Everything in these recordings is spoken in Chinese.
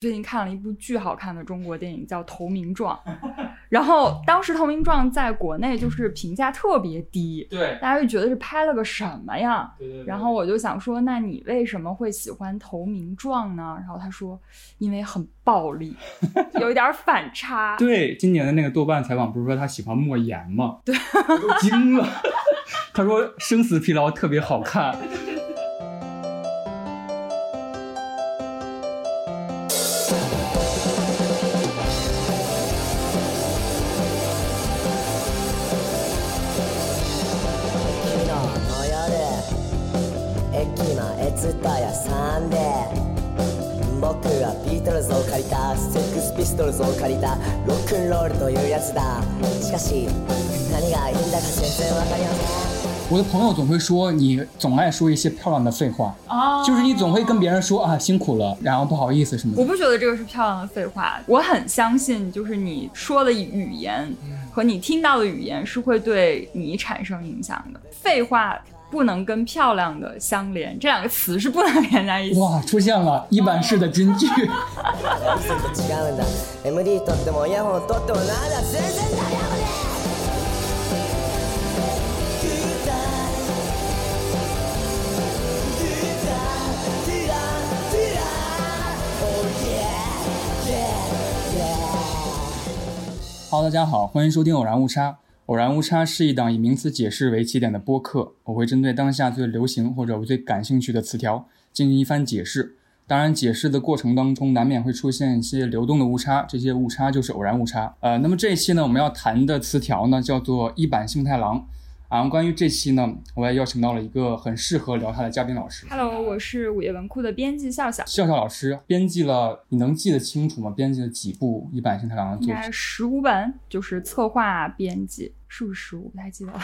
最近看了一部巨好看的中国电影，叫《投名状》，然后当时《投名状》在国内就是评价特别低，对，大家就觉得是拍了个什么呀？对对然后我就想说，那你为什么会喜欢《投名状》呢？然后他说，因为很暴力，有一点反差。对，今年的那个豆瓣采访不是说他喜欢莫言吗？对，我都惊了。他说《生死疲劳》特别好看。ックスピストルズを借りたロックンロールというやつだしかし何がいいんだか全然わかりません我的朋友总会说你总爱说一些漂亮的废话，哦就是你总会跟别人说啊辛苦了，然后不好意思什么的。我不觉得这个是漂亮的废话，我很相信，就是你说的语言和你听到的语言是会对你产生影响的。废话 不能跟漂亮的相连，这两个词是不能连在一起。哇，出现了一版式的金句。違うんだ MD 取ってもイヤホン取ってもなんだ全然ダメだね哈喽，大家好，欢迎收听偶然误差。 偶然误差是一档以名词解释为起点的播客，我会针对当下最流行或者我最感兴趣的词条进行一番解释。当然，解释的过程当中难免会出现一些流动的误差，这些误差就是偶然误差。呃，那么这一期呢，我们要谈的词条呢叫做一版幸太郎。啊，关于这期呢，我也邀请到了一个很适合聊他的嘉宾老师。Hello，我是午夜文库的编辑笑笑，笑笑老师编辑了，你能记得清楚吗？编辑了几部一版幸太郎的作品？应该十五本，就是策划编辑，是不是十五？不太记得了，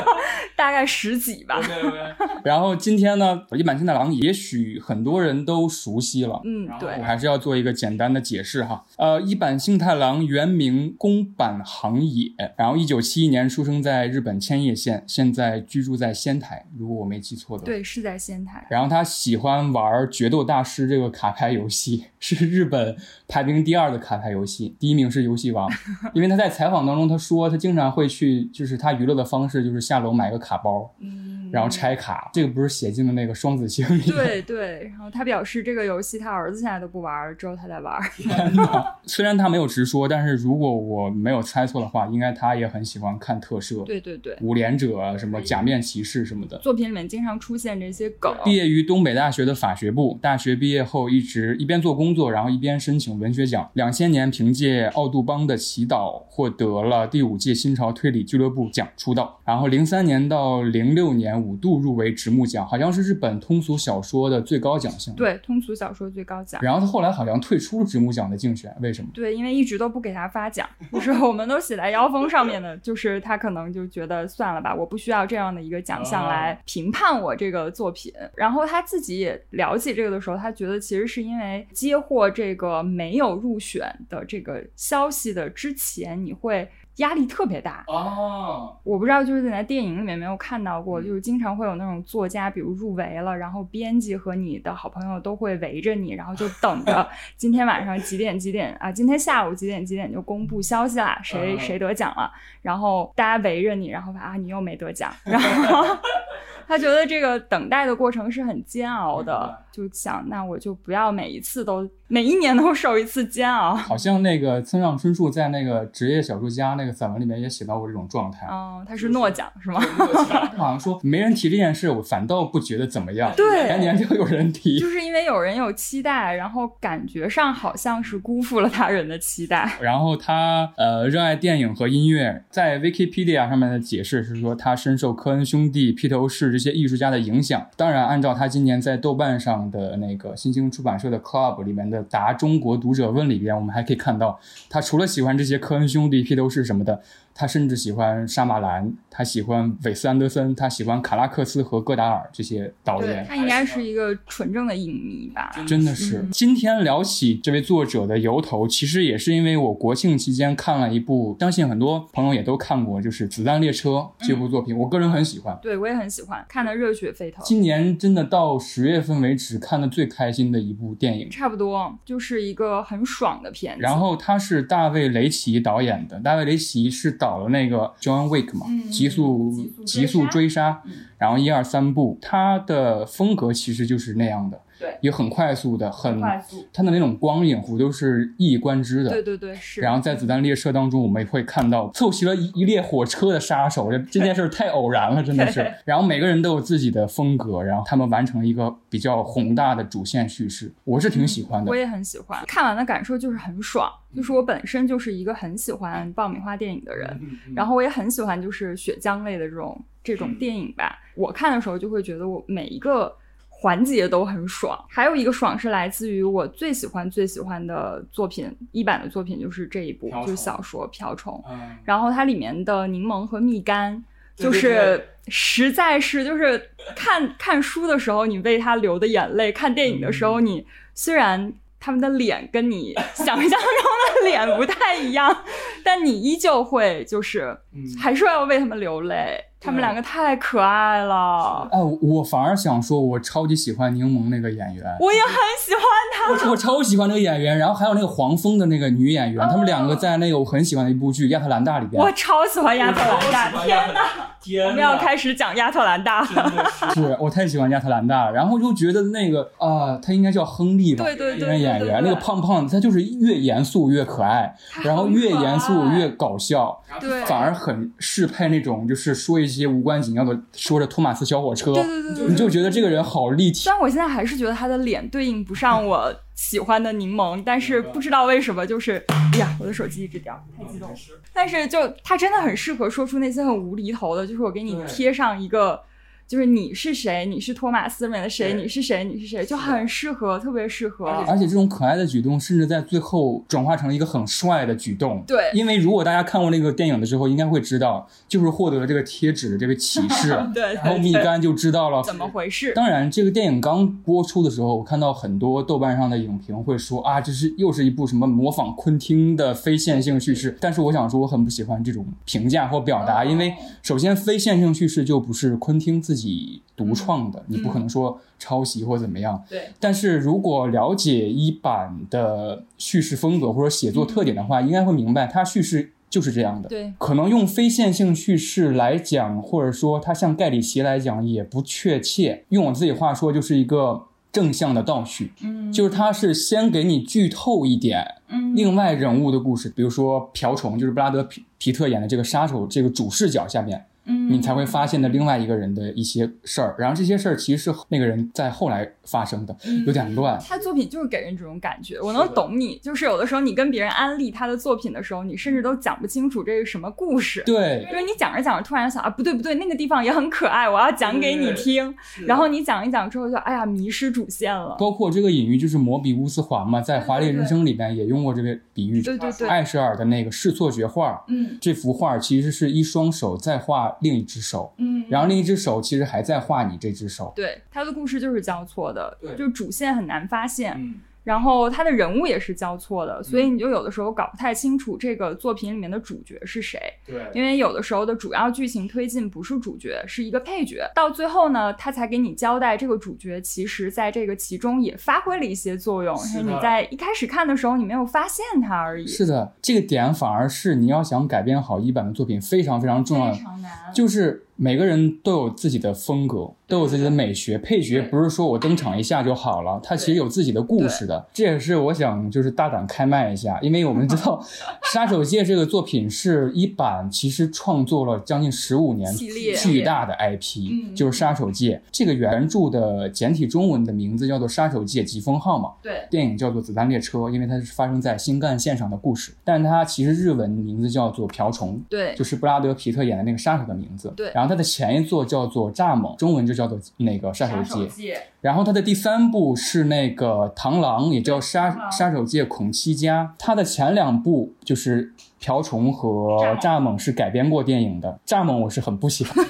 大概十几吧。对对对然后今天呢，一版幸太郎也许很多人都熟悉了，嗯，对我，还是要做一个简单的解释哈。呃，一坂幸太郎原名宫坂行野，然后一九七一年出生在日本千叶县，现在居住在仙台，如果我没记错的话。对，是在仙台。然后他喜欢玩《决斗大师》这个卡牌游戏，是日本排名第二的卡牌游戏，第一名是游戏王。因为他在采访当中他说，他经常会去，就是他娱乐的方式就是下楼买个卡包，嗯，然后拆卡。这个不是写进了那个双子星里。对对，然后他表示这个游戏他儿子现在都不玩儿，只有他在玩。天哪！虽然他没有直说，但是如果我没有猜错的话，应该他也很喜欢看特摄，对对对，五连者啊，什么假面骑士什么的。作品里面经常出现这些梗。毕业于东北大学的法学部，大学毕业后一直一边做工作，然后一边申请文学奖。两千年凭借《奥杜邦的祈祷》获得了第五届新潮推理俱乐部奖出道。然后零三年到零六年五度入围直木奖，好像是日本通俗小说的最高奖项。。对，通俗小说最高奖。然后他后来好像退出了直木奖的竞选，为什么？对，因为一直都不给他发奖，就是我们都写在腰封上面的，就是他可能就觉得算了吧，我不需要这样的一个奖项来评判我这个作品。然后他自己也了解这个的时候，他觉得其实是因为接获这个没有入选的这个消息的之前，你会压力特别大。哦，我不知道，就是在电影里面没有看到过，就是经常会有那种作家，比如入围了，然后编辑和你的好朋友都会围着你，然后就等着 今天晚上几点几点啊，今天下午几点几点就公布消息啦，谁嗯。谁得奖了，然后大家围着你，然后啊你又没得奖，然后 他觉得这个等待的过程是很煎熬的，就想那我就不要每一次都每一年都受一次煎熬。好像那个村上春树在那个职业小说家那个散文里面也写到过这种状态。哦，他是诺奖是吗？他 好像说没人提这件事，我反倒不觉得怎么样。对年年就有人提就。是因为有人有期待，然后感觉上好像是辜负了他人的期待。然后他呃热爱电影和音乐，在 Wikipedia 上面的解释是说他深受科恩兄弟、披头士这些艺术家的影响。当然，按照他今年在豆瓣上的那个新兴出版社的 Club 里面的答中国读者问里边，我们还可以看到，他除了喜欢这些科恩兄弟、披头士什么的，他甚至喜欢沙马兰，他喜欢韦斯安德森，他喜欢卡拉克斯和戈达尔这些导对演。他应该是一个纯正的影迷吧？真的是，嗯今天聊起这位作者的由头，其实也是因为我国庆期间看了一部，相信很多朋友也都看过，就是《子弹列车》这部作品，我个人很喜欢。对我也很喜欢，看的热血沸腾。今年真的到十月份为止看的最开心的一部电影。差不多就是一个很爽的片子。然后他是大卫雷奇导演的，大卫雷奇是导了那个 John Wick 嘛，嗯极速极速追杀追杀，嗯。然后一二三部，他的风格其实就是那样的，对也很快速的，很快速，它的那种光影弧都是一以贯之的。对对对，是。然后在子弹列车当中，我们也会看到凑齐了一一列火车的杀手，这这件事儿太偶然了，真的是。然后每个人都有自己的风格，然后他们完成了一个比较宏大的主线叙事，我是挺喜欢的我。也很喜欢，看完的感受就是很爽。就是我本身就是一个很喜欢爆米花电影的人，嗯然后我也很喜欢就是血浆类的这种这种电影吧。我看的时候就会觉得我每一个环节都很爽。还有一个爽是来自于我最喜欢最喜欢的作品，一版的作品就是这一部，就是小说《瓢虫》。嗯然后它里面的柠檬和蜜柑，就是实在是就是看看书的时候你为他流的眼泪，看电影的时嗯候你虽然他们的脸跟你想象中的脸不太一样，但你依旧会就是嗯还是要为他们流泪。他们两个太可爱了，哎，我反而想说，我超级喜欢柠檬那个演员，我也很喜欢他。我我超喜欢那个演员，然后还有那个黄蜂的那个女演员，他们两个在那个我很喜欢的一部剧《亚特兰大》里边，我超喜欢亚特兰大，天哪！天我们要开始讲亚特兰大。了。是。我太喜欢亚特兰大了，然后就觉得那个啊、他应该叫亨利吧，对对对那个演员，那个胖胖的，他就是越严肃越可爱，然后越严肃越搞笑，对。反而很适配那种就是说一些无关紧要的，说着托马斯小火车，对对对对你就觉得这个人好立体虽。然我现在还是觉得他的脸对应不上我喜欢的柠檬，但是不知道为什么，就是哎呀，我的手机一直掉，太激动了。但是就他真的很适合说出那些很无厘头的，就是我给你贴上一个。就是你是谁？你是托马斯里面的谁？你是谁？你是谁？就很适合，特别适合。而且这种可爱的举动，甚至在最后转化成了一个很帅的举动。对因为如果大家看过那个电影的时候，应该会知道，就是获得了这个贴纸的这个启示，对然后蜜对柑就知道了怎么回事？当然，这个电影刚播出的时候，我看到很多豆瓣上的影评会说啊，这是又是一部什么模仿昆汀的非线性叙事。但是我想说，我很不喜欢这种评价或表达，因为首先非线性叙事就不是昆汀自己独创的，你不可能说抄袭或怎么样。对，但是如果了解一版的叙事风格或者写作特点的话，应该会明白它叙事就是这样的。对，可能用非线性叙事来讲，或者说它像盖里奇来讲也不确切。用我自己话说，就是一个正向的倒叙，嗯就是它是先给你剧透一点嗯另外人物的故事，比如说瓢虫，就是布拉德皮皮特演的这个杀手这个主视角下面，嗯你才会发现的另外一个人的一些事儿，然后这些事儿其实是那个人在后来发生的，有点乱。他作品就是给人这种感觉，我能懂你。就是有的时候你跟别人安利他的作品的时候，你甚至都讲不清楚这是什么故事。对，就是你讲着讲着，突然想啊，不对不对，那个地方也很可爱，我要讲给你听。然后你讲一讲之后就，哎呀，迷失主线了。包括这个隐喻就是摩比乌斯环嘛，在《华丽人生》里边也用过这个比喻。对对对，艾舍尔的那个视错觉画，嗯这幅画其实是一双手在画另一只手，嗯，然后另一只手其实还在画你这只手。对他的故事就是交错的，对就主线很难发现。嗯，然后他的人物也是交错的，所以你就有的时候搞不太清楚这个作品里面的主角是谁，对，因为有的时候的主要剧情推进不是主角，是一个配角，到最后呢，他才给你交代这个主角其实在这个其中也发挥了一些作用，是你在一开始看的时候你没有发现他而已，是的，这个点反而是你要想改编好一版的作品非常非常重要的，非常难，就是每个人都有自己的风格，都有自己的美学。配角不是说我登场一下就好了，他其实有自己的故事的。这也是我想就是大胆开麦一下，因为我们知道 《杀手界》这个作品是一版其实创作了将近十五年巨大的 IP，嗯就是《杀手界》这个原著的简体中文的名字叫做《杀手界疾风号》嘛。对，电影叫做《子弹列车》，因为它是发生在新干线上的故事，但是它其实日文名字叫做《瓢虫》，对，就是布拉德皮特演的那个杀手的名字。对然后他的前一座叫做《蚱蜢》，中文就叫做那个《杀手界》。然后它的第三部是那个螳螂，也叫杀杀手界孔七家。它的前两部就是瓢虫和蚱蜢是改编过电影的。蚱蜢我是很不喜欢，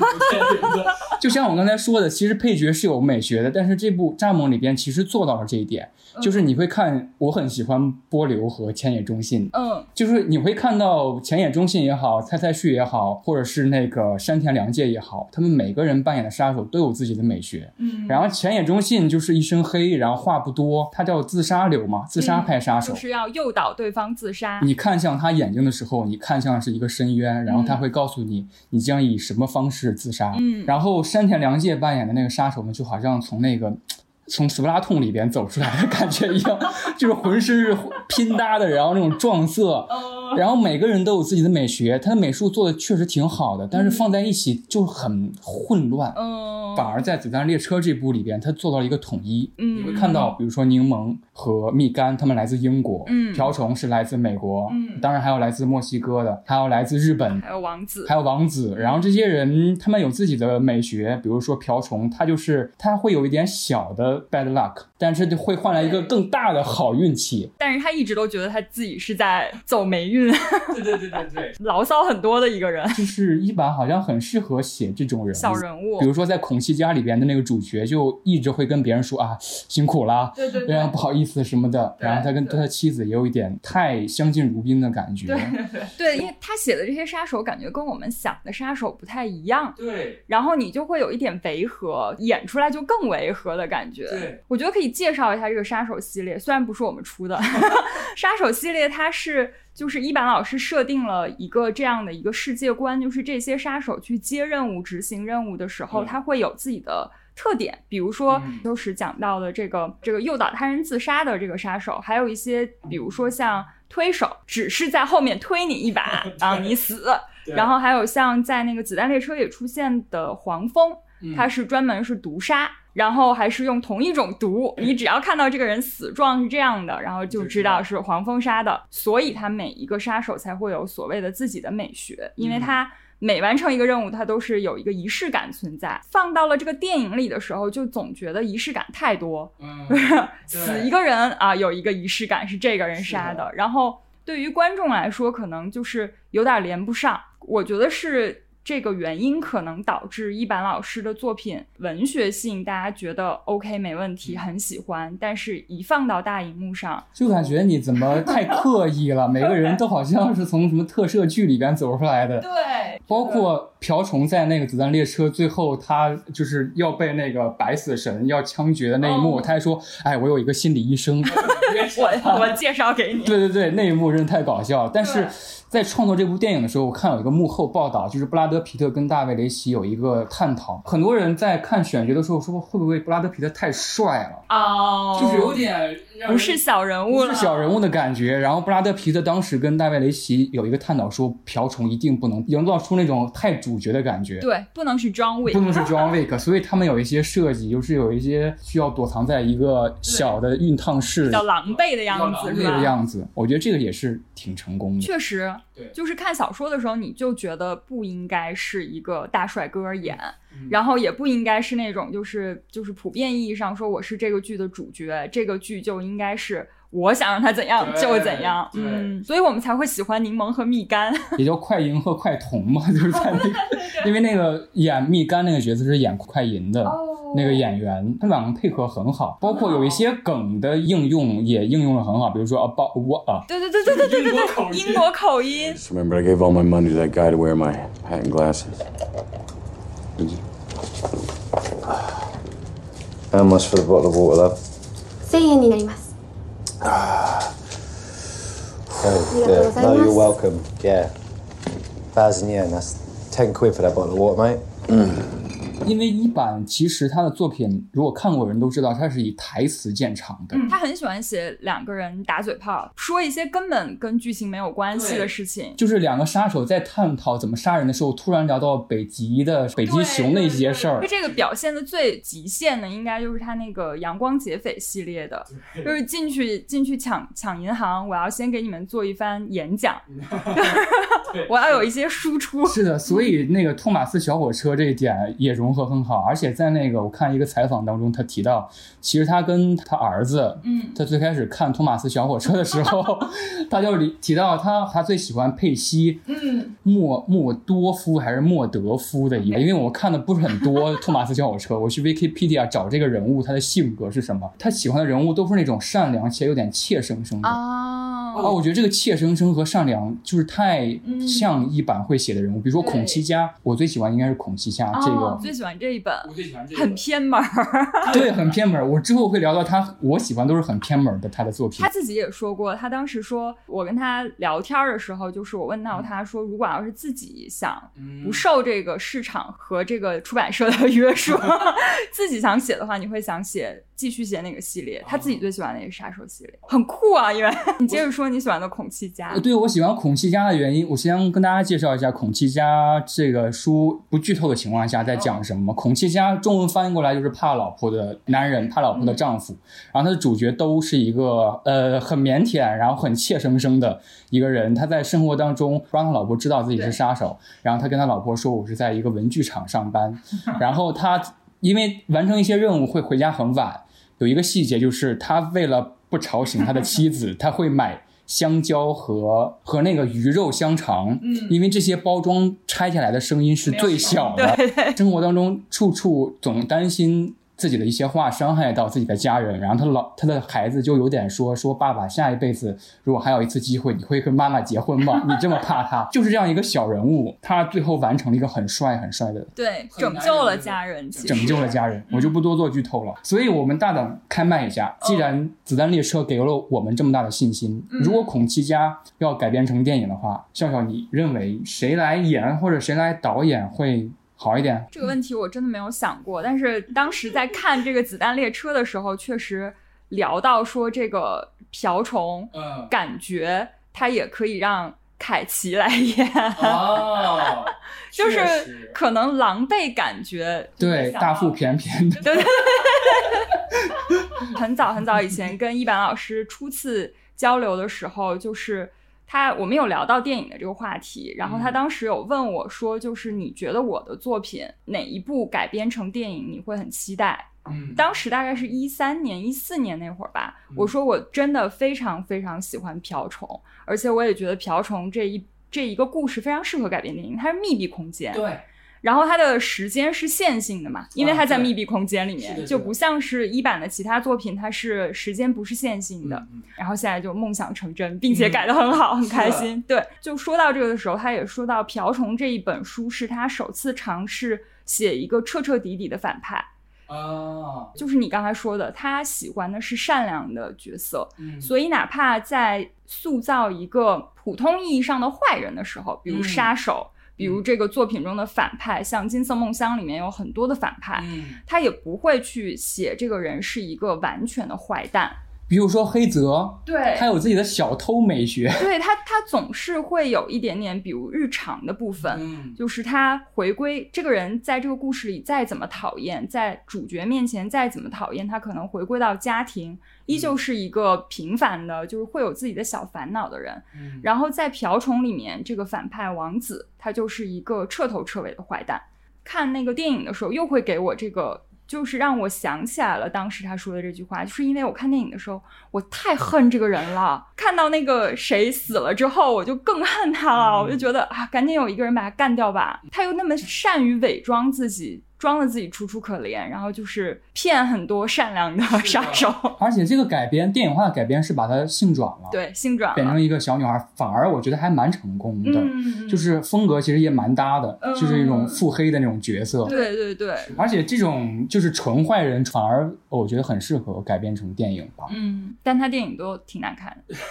就像我刚才说的，其实配角是有美学的，但是这部蚱蜢里边其实做到了这一点，就是你会看，我很喜欢波流和千野忠信，嗯就是你会看到浅野忠信也好，蔡蔡旭也好，或者是那个山田凉介也好，他们每个人扮演的杀手都有自己的美学。嗯，然后浅野忠信就是一身黑，然后话不多，他叫自杀流嘛，自杀派杀手。就是要诱导对方自杀。你看向他眼睛的时候，你看向是一个深渊，然后他会告诉你你将以什么方式自杀。嗯然后山田凉介扮演的那个杀手呢，就好像从那个 从斯普拉痛里边走出来的感觉一样，就是浑身是拼搭的，然后那种撞色，然后每个人都有自己的美学，他的美术做的确实挺好的，但是放在一起就很混乱。嗯，反而在《子弹列车》这部里边，他做到了一个统一。嗯你会看到，比如说柠檬和蜜柑，他们来自英国；嗯。瓢虫是来自美国，嗯。当然还有来自墨西哥的，还有来自日本，还有王子。还，有王子。然后这些人他们有自己的美学，比如说瓢虫，他就是他会有一点小的 bad luck，但是就会换来一个更大的好运气。但是他一直都觉得他自己是在走霉运，对对对对对，牢骚很多的一个人，就是一版好像很适合写这种人物小人物。比。如说在《孔隙家》里边的那个主角，就一直会跟别人说啊辛苦啦，对对非常不好意思什么的。然后他跟对他妻子也有一点太相敬如宾的感觉。对，因为他写的这些杀手，感觉跟我们想的杀手不太一样，对然后你就会有一点违和，演出来就更违和的感觉。对，我觉得可以介绍一下这个杀手系列，虽然不是我们出的，杀手系列它是就是一板老师设定了一个这样的一个世界观，就是这些杀手去接任务、执行任务的时候，嗯他会有自己的。特点，比如说嗯。就是讲到的这个这个诱导他人自杀的这个杀手，还有一些比如说像推手，只是在后面推你一把 让你死，然后还有像在那个子弹列车里出现的黄蜂，它是专门是毒杀，然后还是用同一种毒，你只要看到这个人死状是这样的，然后就知道是黄蜂杀的，所以他每一个杀手才会有所谓的自己的美学，因为他。每完成一个任务，它都是有一个仪式感存在。放到了这个电影里的时候，就总觉得仪式感太多，嗯，死一个人啊，有一个仪式感是这个人杀是的，然后对于观众来说，可能就是有点连不上。我觉得是这个原因，可能导致一板老师的作品文学性大家觉得 OK 没问题，很喜欢，但是一放到大荧幕上，就感觉你怎么太刻意了，每个人都好像是从什么特摄剧里边走出来的。对，包括瓢虫在那个子弹列车最后，他就是要被那个白死神要枪决的那一幕，哦他还说：“哎，我有一个心理医生。” 我我介绍给你，对对对，那一幕真的太搞笑了。但是在创作这部电影的时候，我看有一个幕后报道，就是布拉德皮特跟大卫雷奇有一个探讨。很多人在看选角的时候说，会不会布拉德皮特太帅了，哦，就是有点不是小人物是小人物的感觉。然后布拉德皮特当时跟大卫雷奇有一个探讨说，瓢虫一定不能营造出那种太主角的感觉。对，不能是 John 不 Wick，能是 John Wick，所以他们有一些设计，就是有一些需要躲藏在一个小的熨烫室比较狼狈的样子，是吧？那个样子，我觉得这个也是挺成功的。确实对，就是看小说的时候，你就觉得不应该是一个大帅哥演，嗯然后也不应该是那种就是就是普遍意义上说我是这个剧的主角，这个剧就应该是我想让他怎样对就怎样，对嗯，所以我们才会喜欢柠檬和蜜柑。也叫快银和快铜嘛，就是在那个，因为那个演蜜柑那个角色是演快银的。哦那个演员，他们两个配合很好，包括有一些梗的应用也应用的很好，比如说 about what 啊，对对对对对对对对，英国口音。 Just remember, I gave all my money to that guy to wear my hat and glasses. Did you? How much for the bottle of water, love? 1000円になります。 Oh, Yeah, yeah. was I No, you're welcome. Yeah. Thousand yen, that's ten quid for that bottle of water, mate. 因为一版其实他的作品，如果看过的人都知道，他是以台词见长的。他很喜欢写两个人打嘴炮，说一些根本跟剧情没有关系的事情。就是两个杀手在探讨怎么杀人的时候，突然聊到北极的北极熊的一些事儿就。这个表现的最极限的，应该就是他那个阳光劫匪系列的，就是进去进去抢抢银行，我要先给你们做一番演讲，我要有一些输出。是的，所以那个托马斯小火车这一点也融合很好，而且在那个我看一个采访当中，他提到，其实他跟他儿子，嗯，他最开始看托马斯小火车的时候，他就提提到他他最喜欢佩西，嗯，莫莫多夫还是莫德夫的一个，因为我看的不是很多托马斯小火车，我去 Wikipedia 找这个人物他的性格是什么，他喜欢的人物都是那种善良且有点怯生生的。啊，啊，我觉得这个怯生生和善良就是太像一版会写的人物，比如说孔七家，我最喜欢应该是孔七家这个，喜欢这一本，最喜欢这很偏门儿。对，很偏门儿。我之后会聊到他，我喜欢都是很偏门儿的他的作品他。自己也说过，他当时说，我跟他聊天儿的时候，就是我问到他说，如果要是自己想不受这个市场和这个出版社的约束，自己想写的话，你会想写继续写那个系列？他自己最喜欢的也是杀手系列，很酷啊！因为 你接着说你喜欢的孔七家呃，对我喜欢孔七家的原因，我先跟大家介绍一下孔七家这个书，不剧透的情况下在讲什么。孔七家中文翻译过来就是怕老婆的男人，怕老婆的丈夫。然后他的主角都是一个呃很腼腆，然后很怯生生的一个人。他在生活当中不让他老婆知道自己是杀手，然后他跟他老婆说我是在一个文具厂上班，然后他因为完成一些任务会回家很晚。有一个细节就是他为了不吵醒他的妻子，他会买香蕉和和那个鱼肉香肠，嗯，因为这些包装拆下来的声音是最小的。对对生活当中处处总担心自己的一些话伤害到自己的家人，然后他老他的孩子就有点说说爸爸，下一辈子如果还有一次机会，你会跟妈妈结婚吗？你这么怕他，就是这样一个小人物，他最后完成了一个很帅很帅的对，拯救了家人，拯救了家人，我就不多做剧透了。所以，我们大胆开麦一下，既然《子弹列车》给了我们这么大的信心，如果孔七家要改编成电影的话，笑笑，你认为谁来演或者谁来导演会好一点？这个问题我真的没有想过，但是当时在看这个《子弹列车》的时候，确实聊到说这个瓢虫，嗯，感觉它也可以让凯奇来演，哦，就是可能狼狈感觉，对大腹便便的，对对对，很早很早以前跟一板老师初次交流的时候，就是他我们有聊到电影的这个话题，然后他当时有问我说，就是你觉得我的作品哪一部改编成电影你会很期待？嗯。当时大概是一三年、一四年那会儿吧，我说我真的非常非常喜欢瓢虫，而且我也觉得瓢虫这一这一个故事非常适合改编电影，它是密闭空间，对，然后它的时间是线性的嘛，因为它在密闭空间里面，就不像是一版的其他作品，它是时间不是线性的。嗯然后现在就梦想成真，并且改得很好，很开心。对，就说到这个的时候，他也说到《瓢虫》这一本书是他首次尝试写一个彻彻底底的反派。啊，就是你刚才说的，他喜欢的是善良的角色，嗯所以哪怕在塑造一个普通意义上的坏人的时候，比如嗯杀手，比如这个作品中的反派，像《金色梦乡》里面有很多的反派，嗯，他也不会去写这个人是一个完全的坏蛋。比如说黑泽，对他有自己的小偷美学，对他，他总是会有一点点，比如日常的部分，嗯就是他回归这个人在这个故事里再怎么讨厌，在主角面前再怎么讨厌，他可能回归到家庭，依旧是一个平凡的，就是会有自己的小烦恼的人。嗯然后在瓢虫里面，这个反派王子他就是一个彻头彻尾的坏蛋。看那个电影的时候，又会给我这个。就是让我想起来了，当时他说的这句话，就是因为我看电影的时候，我太恨这个人了。看到那个谁死了之后，我就更恨他了。我就觉得啊，赶紧有一个人把他干掉吧。他又那么善于伪装自己，装的自己楚楚可怜，然后就是骗很多善良的杀手。而且这个改编电影化的改编是把它性转了，，对，性转了。变成一个小女孩，反而我觉得还蛮成功的，嗯，就是风格其实也蛮搭的，嗯就是一种腹黑的那种角色，对对对，而且这种就是纯坏人，反而我觉得很适合改编成电影吧。嗯，但他电影都挺难看的。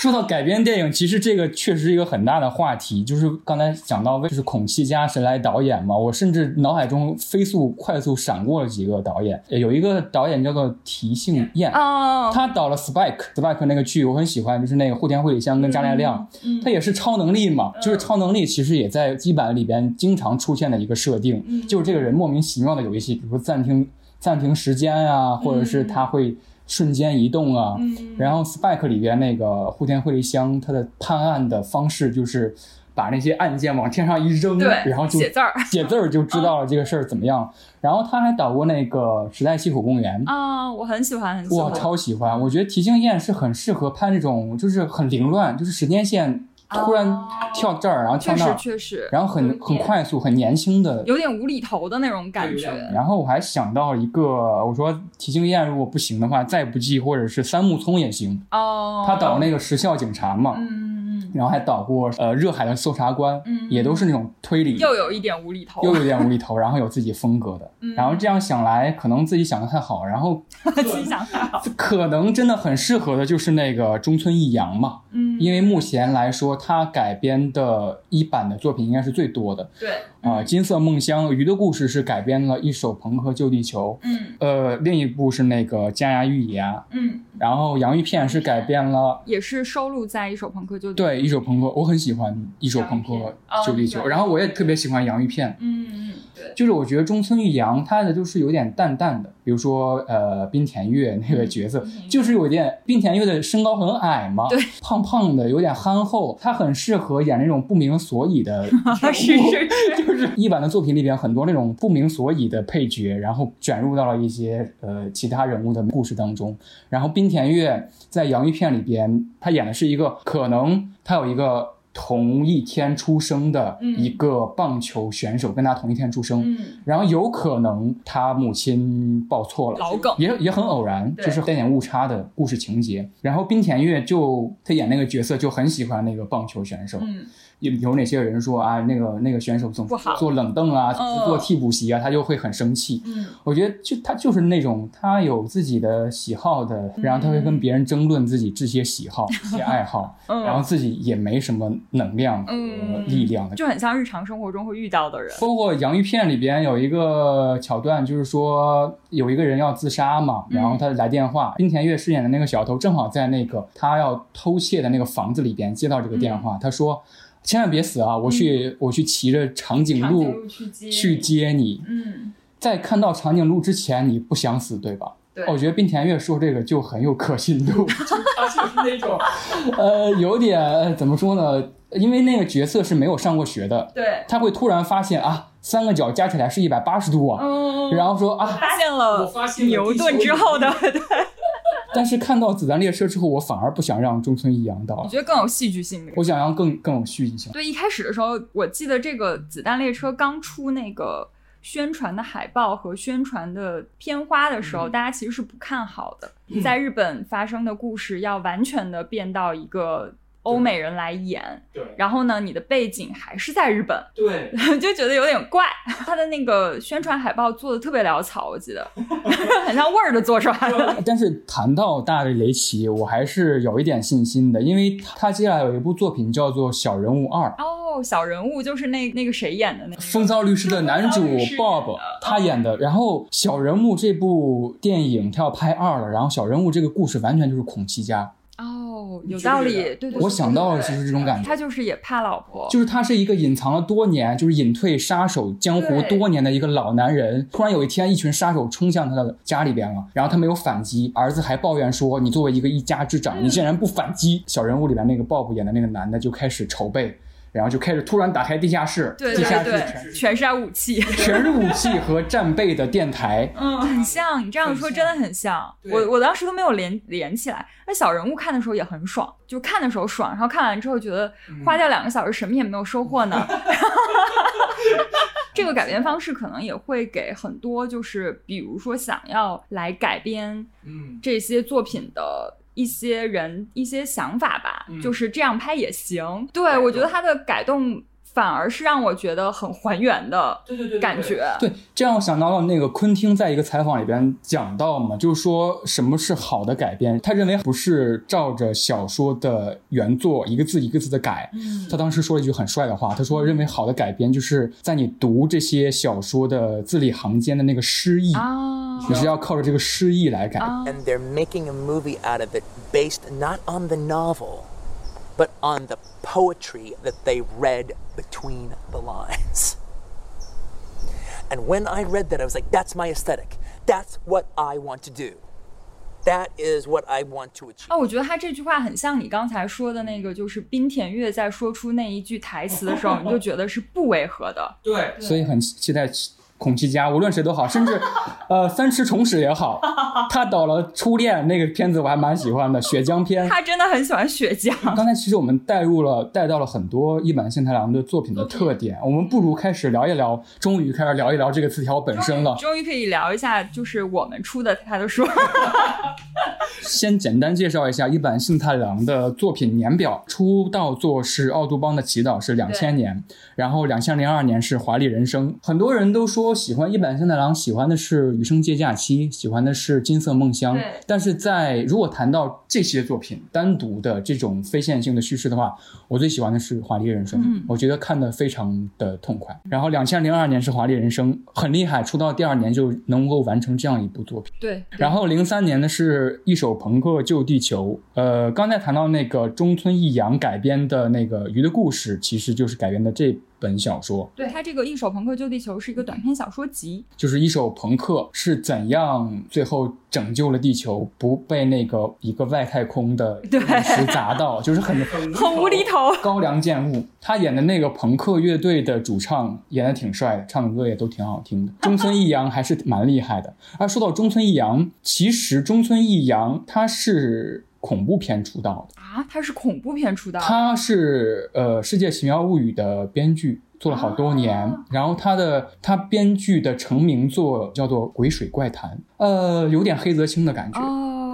说到改编电影，其实这个确实是一个很大的话题。就是刚才讲到，就是孔七家谁来导演嘛？我甚至脑海中飞速、快速闪过了几个导演，有一个导演叫做提幸彦，哦，他导了《Spike》，Spike 那个剧我很喜欢，就是那个户田惠里香跟加奈亮，嗯他也是超能力嘛，就是超能力其实也在基版里边经常出现的一个设定，嗯就是这个人莫名其妙的有一些，比如说暂停暂停时间啊，或者是他会瞬间移动啊，嗯。然后《Spike》里边那个户田惠梨香，他的判案的方式就是把那些按键往天上一扔，对然后就写字儿写字儿就知道了这个事儿怎么样。然后他还导过那个《时代西口公园》。啊，我很喜欢，很喜欢，我。超喜欢！我觉得提兴彦是很适合拍那种，就是很凌乱，就是时间线突然跳这儿，然后跳哦确实那儿，确实，然后很很快速、很年轻的。有点无厘头的那种感觉。然后我还想到一个，我说提兴彦如果不行的话，再不济或者是三木聪也行。哦，他导那个《时效警察》嘛，嗯嗯。然后还导过呃热海的搜查官，嗯。也都是那种推理嗯，，又有一点无厘头，又有点无厘头，然后有自己风格的。嗯。然后这样想来，可能自己想的太好，然后 自己想太好。可能真的很适合的就是那个中村义阳嘛，嗯，因为目前来说，他改编的一版的作品应该是最多的。对，啊、金色梦乡》《鱼的故事》是改编了一首《朋克旧地球》，嗯。呃，另一部是那个《加牙玉牙》，嗯，然后洋芋片是改编了。也是收录在一首朋克就对，一手朋克，我很喜欢一手朋克救地球，哦然后我也特别喜欢洋芋片，嗯嗯对，就是我觉得中村裕阳他的就是有点淡淡的，比如说呃滨田月那个角色，就是有点滨田月的身高很矮嘛，对，胖胖的，有点憨厚，他很适合演那种不明所以的是 是，就是一版的作品里边很多那种不明所以的配角，然后卷入到了一些呃其他人物的故事当中。然后滨田月在洋芋片里边，他演的是一个可能他有一个同一天出生的一个棒球选手，跟他同一天出生，嗯。然后有可能他母亲报错了，老梗。也也很偶然，就是带点误差的故事情节。然后滨田月就他演那个角色就很喜欢那个棒球选手，嗯有有哪些人说啊，那个那个选手总不好坐冷凳啊，嗯坐替补席啊，他就会很生气。嗯我觉得就他就是那种他有自己的喜好的，然后他会跟别人争论自己这些喜好、这些爱好，嗯然后自己也没什么能量和嗯力量的。就很像日常生活中会遇到的人。包括洋芋片里边有一个桥段，就是说有一个人要自杀嘛，然后他来电话，滨田月饰演的那个小偷正好在那个他要偷窃的那个房子里边接到这个电话，他说。千万别死啊！我去，我去骑着长颈鹿去接去接你。嗯，在看到长颈鹿之前，你不想死，对吧？对我觉得冰田月说这个就很有可信度，就他就是那种，呃，有点呃怎么说呢？因为那个角色是没有上过学的，对，他会突然发现啊，三个角加起来是一百八十度啊，嗯，然后说啊，发现了我发现了牛顿之后的，对，但是看到子弹列车之后，我反而不想让中村一阳我到，觉得更有戏剧性的。我想让更更有戏剧性。对，一开始的时候，我记得这个子弹列车刚出那个宣传的海报和宣传的片花的时候，大家其实是不看好的。在日本发生的故事要完全的变到一个欧美人来演，对。然后呢，你的背景还是在日本，对，就觉得有点怪。他的那个宣传海报做的特别潦草，我记得。很像 Word 做出来的。但是谈到大卫雷奇，我还是有一点信心的，因为他接下来有一部作品叫做《小人物二》。哦，小人物就是那那个谁演的那个风骚律师的男主 Bob 他演的，然后《小人物》这部电影他要拍二了，然后《小人物》这个故事完全就是孔七家，哦，有道理，对对对，我想到的对就是这种感觉他就是也怕老婆，就是他是一个隐藏了多年，就是隐退杀手江湖多年的一个老男人。突然有一天，一群杀手冲向他的家里边了，然后他没有反击，儿子还抱怨说：“你作为一个一家之长，你竟然不反击。”小人物里边那个 Bob 演的那个男的就开始筹备，然后就开始突然打开地下室，对地下室全，全是武器。全是武器和战备的电台。嗯，很像，你这样说真的很像。对我我当时都没有连连起来。那小人物看的时候也很爽，就看的时候爽，然后看完之后觉得嗯花掉两个小时什么也没有收获呢。这个改编方式可能也会给很多就是比如说想要来改编嗯，这些作品的。一些人一些想法吧，嗯就是这样拍也行。对我觉得他的改动反而是让我觉得很还原的对对对感觉。对，这让我想到了那个昆汀在一个采访里边讲到嘛，就是说什么是好的改编，他认为不是照着小说的原作一个字一个字的改。嗯他当时说了一句很帅的话，他说认为好的改编就是在你读这些小说的字里行间的那个诗意，啊你是要靠着这个诗意来改。啊 and they're making a movie out of it based not on the novel, but on the poetry that they read between the lines. And when I read that, I was like, that's my aesthetic. That's what I want to do. That is what I want to achieve. 啊，我觉得他这句话很像你刚才说的那个，就是冰田月在说出那一句台词的时候，你就觉得是不违和的。对，所以很期待 孔七家，无论谁都好，甚至 呃三池崇史也好。他导了《初恋》那个片子，我还蛮喜欢的，血浆片。他真的很喜欢血浆。刚才其实我们带入了，带到了很多一坂幸太郎的作品的特点。我们不如开始聊一聊，终于开始聊一聊这个词条本身了。终于可以聊一下，就是我们出的他的书。先简单介绍一下一坂幸太郎的作品年表：出道作是《奥杜邦的祈祷》是两千年，然后两千零二年是《华丽人生》。很多人都说喜欢一坂幸太郎，喜欢的是《余生借假期》，喜欢的是《金色梦乡》。但是在如果谈到这些作品单独的这种非线性的叙事的话，我最喜欢的是《华丽人生》。嗯，我觉得看得非常的痛快。然后两千零二年是《华丽人生》，很厉害，出道第二年就能够完成这样一部作品。对。然后零三年的是一首。朋克救地球，呃，刚才谈到那个中村义阳改编的那个《鱼的故事》，其实就是改编的这本小说。对他这个《一手朋克救地球》是一个短篇小说集，就是一手朋克是怎样最后拯救了地球，不被那个一个外太空的 陨石砸到，就是很很无厘头。高良健悟他演的那个朋克乐队的主唱演的挺帅的，唱的歌也都挺好听的。中村义阳还是蛮厉害的。而说到中村义阳，其实中村义阳他是恐怖片出道的啊，他是恐怖片出道。他是呃《世界奇妙物语》的编剧，做了好多年。然后他的他编剧的成名作叫做《鬼水怪谈》，呃，有点黑泽清的感觉。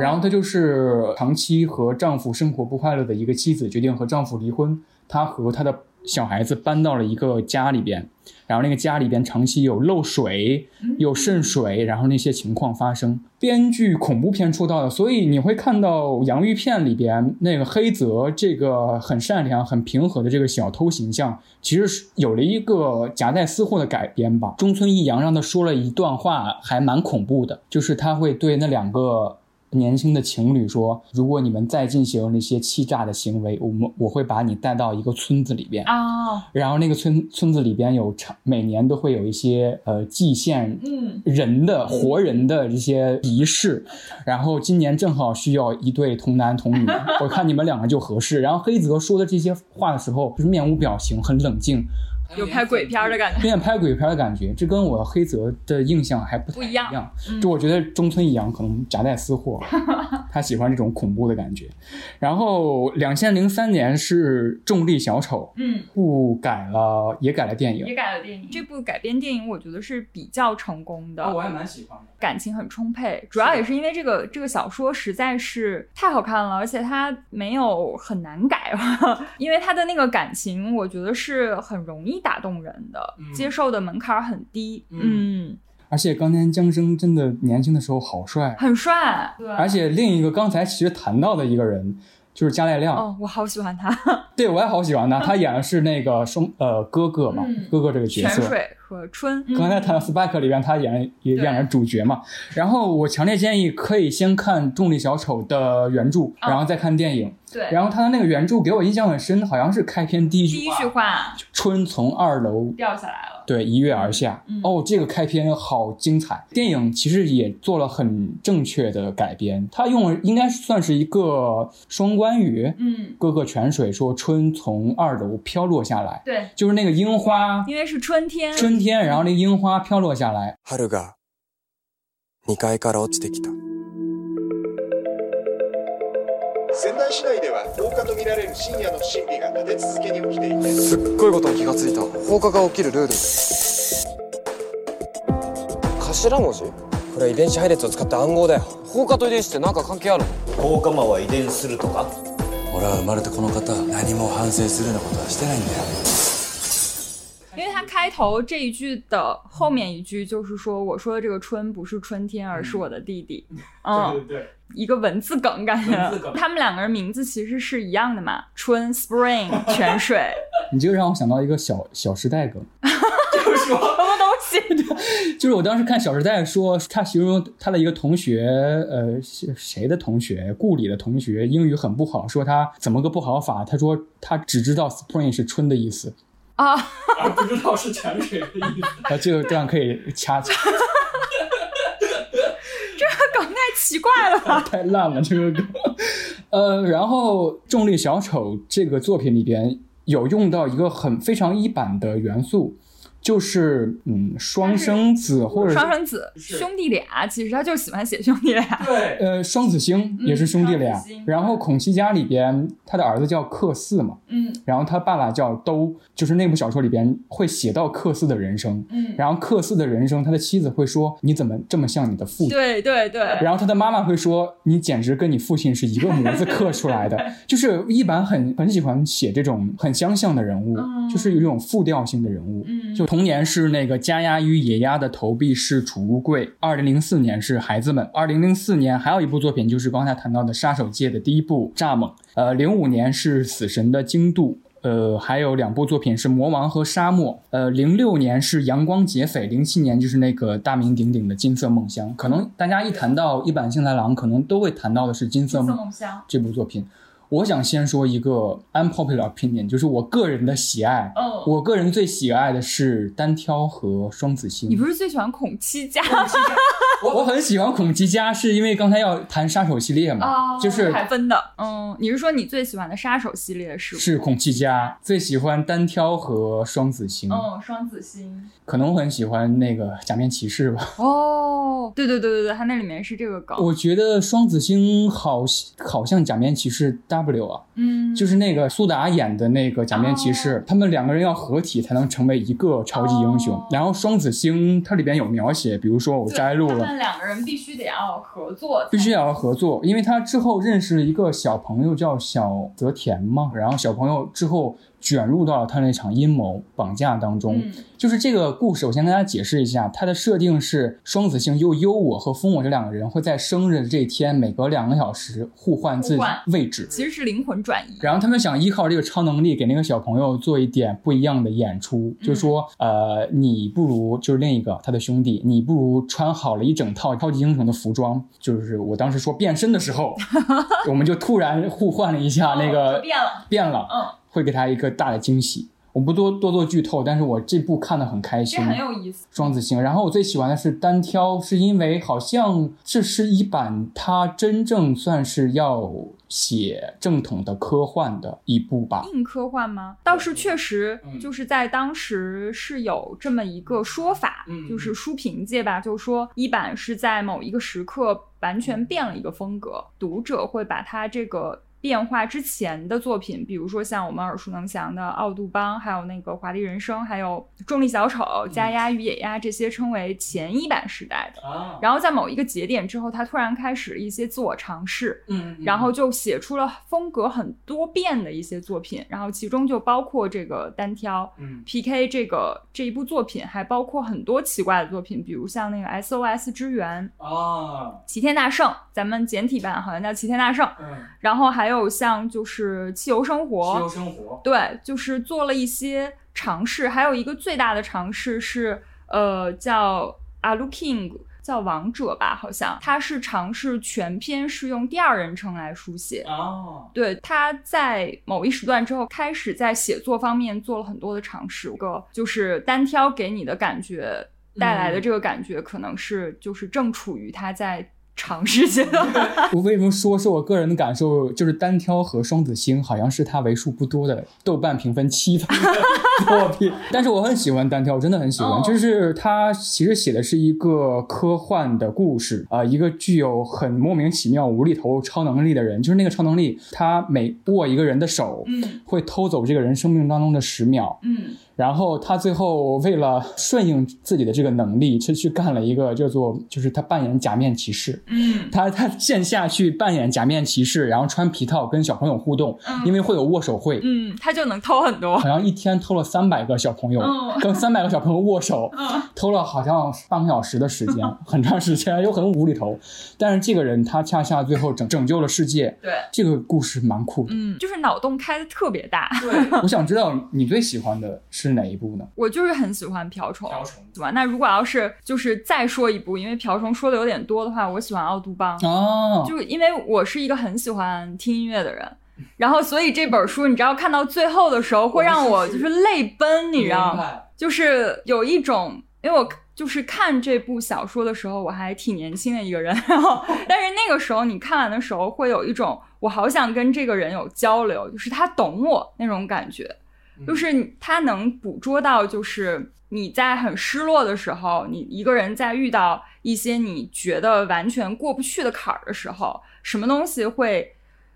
然后他就是长期和丈夫生活不快乐的一个妻子，决定和丈夫离婚。她和她的小孩子搬到了一个家里边，然后那个家里边长期有漏水、有渗水，然后那些情况发生。编剧恐怖片出道的，所以你会看到洋芋片里边那个黑泽这个很善良、很平和的这个小偷形象，其实是有了一个夹带私货的改编吧。中村义阳让他说了一段话，还蛮恐怖的，就是他会对那两个。年轻的情侣说：“如果你们再进行那些欺诈的行为，我们我会把你带到一个村子里边啊。然后那个村村子里边有常每年都会有一些呃祭献人的活人的这些仪式。然后今年正好需要一对童男童女，我看你们两个就合适。然后黑泽说的这些话的时候，就是面无表情，很冷静。”有拍鬼片的感觉，有点拍鬼片的感觉，这跟我黑泽的印象还不太一样。就我觉得中村一阳可能夹带私货，他喜欢这种恐怖的感觉。然后两千零三年是重力小丑，嗯，不改了，也改了电影，也改了电影。这部改编电影我觉得是比较成功的，我还蛮喜欢的，感情很充沛。主要也是因为这个这个小说实在是太好看了，而且它没有很难改，因为它的那个感情，我觉得是很容易。打动人的，接受的门槛很低。嗯，而且冈田将生真的年轻的时候好帅，很帅。对，而且另一个刚才其实谈到的一个人就是加濑亮。哦，我好喜欢他。对，我也好喜欢他。他演的是那个双呃哥哥嘛，哥哥这个角色。泉水和春。刚才谈到《Spike》里边，他演也演了主角嘛。然后我强烈建议可以先看《重力小丑》的原著，然后再看电影。对，然后他的那个原著给我印象很深，好像是开篇第一句话，春从二楼掉下来了，对，一跃而下。哦，这个开篇好精彩。电影其实也做了很正确的改编，他用了应该算是一个双关语，嗯，哥哥泉水说春从二楼飘落下来，对，就是那个樱花，因为是春天，春天，然后那樱花飘落下来。春が二階から落ちてきた。 仙台市内では放火とみられる深夜の不審火が立て続けに起きていてす。っごいことに気がついた。放火が起きるルール。頭文字？これは遺伝子配列を使った暗号だよ。放火と遺伝子って何か関係あるの？放火魔は遺伝するとか？俺は生まれてこの方何も反省するようなことはしてないんだよ他开头这一句的后面一句就是说，我说的这个春不是春天，而是我的弟弟。嗯，对对对。一个文字梗感觉，他们两个人名字其实是一样的嘛，春 Spring 泉水。你这个让我想到一个小小时代梗，就是什么东西？就是我当时看《小时代》，说他形容他的一个同学，呃，谁的同学？故里的同学，英语很不好，说他怎么个不好法？他说他只知道 Spring 是春的意思啊，而不知道是泉水的意思。啊，这个这样可以掐。这个梗太奇怪了吧？太烂了这个梗。呃，然后《重力小丑》这个作品里边有用到一个很非常一版的元素，就是嗯双生子或者双生子兄弟俩，其实他就喜欢写兄弟俩。对，呃，双子星也是兄弟俩。然后孔七家里边，他的儿子叫克四嘛，嗯然后他爸爸叫都，就是那部小说里边会写到克四的人生。嗯，然后克四的人生，他的妻子会说：“你怎么这么像你的父亲？”对对对，然后他的妈妈会说：“你简直跟你父亲是一个模子刻出来的。”就是一版很很喜欢写这种很相像的人物，嗯就是有一种复调性的人物。嗯就童年是那个家鸭与野鸭的投币式储物柜，二零零四年是孩子们，二零零四年还有一部作品就是刚才谈到的杀手界的第一部《蚱蜢》，呃，零五年是死神的精度。呃，还有两部作品是《魔王》和《沙漠》。呃，零六年是《阳光劫匪》，零七年就是那个大名鼎鼎的《金色梦乡》。可能大家一谈到一版幸太郎，可能都会谈到的是《金色梦乡。这部作品。我想先说一个 unpopular opinion，就是我个人的喜爱。哦我个人最喜爱的是单挑和双子星。你不是最喜欢孔七家吗？我我很喜欢孔吉家，是因为刚才要谈杀手系列嘛，哦，就是海分的。嗯，你是说你最喜欢的杀手系列是？是孔七家，最喜欢单挑和双子星。嗯，双子星。可能我很喜欢那个假面骑士吧。哦，对对对对对，它那里面是这个梗。我觉得双子星好好像假面骑士 W 啊，嗯，就是那个苏达演的那个假面骑士，哦他们两个人要合体才能成为一个超级英雄。哦然后双子星它里边有描写，比如说我摘录了，他们两个人必须得要合作，必须要合作，因为他之后认识了一个小朋友叫小泽田嘛，然后小朋友之后卷入到了他那场阴谋绑架当中。嗯就是这个故事，我先跟大家解释一下，它的设定是双子星又优我和风我这两个人会在生日的这一天，每隔两个小时互换自己位置。其实是灵魂转移。然后他们想依靠这个超能力给那个小朋友做一点不一样的演出，就说，呃，你不如就是另一个他的兄弟，你不如穿好了一整套超级英雄的服装。就是我当时说变身的时候，我们就突然互换了一下那哦个就变了，变了，嗯，会给他一个大的惊喜。我不多多做剧透，但是我这部看得很开心这，很有意思。双子星。然后我最喜欢的是单挑，是因为好像这是一版他真正算是要写正统的科幻的一部吧。硬科幻吗？倒是确实嗯就是在当时是有这么一个说法，嗯就是书评界吧，就说一版是在某一个时刻完全变了一个风格，读者会把它这个。变化之前的作品，比如说像我们耳熟能详的《奥杜邦》，还有那个《华丽人生》，还有《重力小丑》《加鸭与野鸭》这些，称为前一版时代的。啊，然后在某一个节点之后，他突然开始了一些自我尝试，嗯，然后就写出了风格很多变的一些作品，然后其中就包括这个单挑嗯。PK 这个这一部作品，还包括很多奇怪的作品，比如像那个 SOS 之源、啊，齐天大圣，咱们简体版好像叫齐天大圣，嗯，然后还有像就是汽油生活，汽油生活，对，就是做了一些尝试，还有一个最大的尝试是，呃，叫 Alu King，叫王者吧，好像他是尝试全篇是用第二人称来书写。哦，对，他在某一时段之后开始在写作方面做了很多的尝试，个就是单挑给你的感觉带来的这个感觉，可能是就是正处于他在尝试阶段。我为什么说是我个人的感受，就是单挑和双子星好像是他为数不多的豆瓣评分七分的 作品，但是我很喜欢单挑，我真的很喜欢。哦。就是他其实写的是一个科幻的故事啊、一个具有很莫名其妙无厘头超能力的人，就是那个超能力，他每握一个人的手，嗯。会偷走这个人生命当中的十秒，嗯然后他最后为了顺应自己的这个能力，去去干了一个叫做，就是他扮演假面骑士。嗯他他线下去扮演假面骑士，然后穿皮套跟小朋友互动，嗯因为会有握手会。嗯，他就能偷很多。好像一天偷了三百个小朋友，嗯跟三百个小朋友握手，嗯偷了好像半个小时的时间，很长时间，又很无厘头。但是这个人他恰恰最后拯拯救了世界，对，这个故事蛮酷的。嗯，就是脑洞开的特别大。对，我想知道你最喜欢的是哪一部呢？我就是很喜欢瓢虫，瓢虫对吧？那如果要是就是再说一部，因为瓢虫说的有点多的话，我喜欢奥杜邦，哦，就因为我是一个很喜欢听音乐的人，然后所以这本书你知道看到最后的时候会让我就是泪奔，你知道吗？就是有一种，因为我就是看这部小说的时候，我还挺年轻的一个人，然后 但是那个时候你看完的时候，会有一种我好想跟这个人有交流，就是他懂我那种感觉，就是你他能捕捉到，就是你在很失落的时候，你一个人在遇到一些你觉得完全过不去的坎儿的时候，什么东西会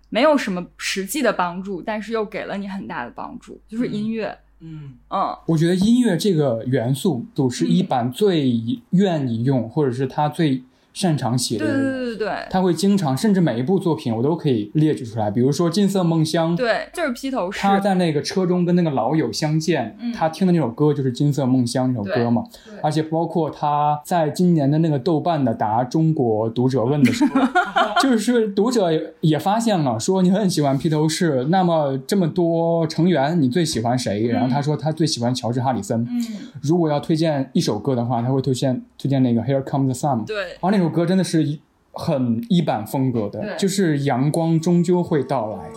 没有什么实际的帮助，但是又给了你很大的帮助，就是音乐。嗯。嗯，我觉得音乐这个元素都是一版最愿意用，或者是他最擅长写的对人。对对对对，他会经常，甚至每一部作品我都可以列举出来，比如说《金色梦乡》，对，就是披头士。他在那个车中跟那个老友相见，嗯他听的那首歌就是《金色梦乡》那首歌嘛。而且包括他在今年的那个豆瓣的答中国读者问的时候，就是读者也发现了，说你很喜欢披头士，那么这么多成员，你最喜欢谁？然后他说他最喜欢乔治哈里森。嗯，如果要推荐一首歌的话，他会推荐推荐那个《Here Comes the Sun》。对然后那首歌真的是一很一版风格的，对就是阳光终究会到来。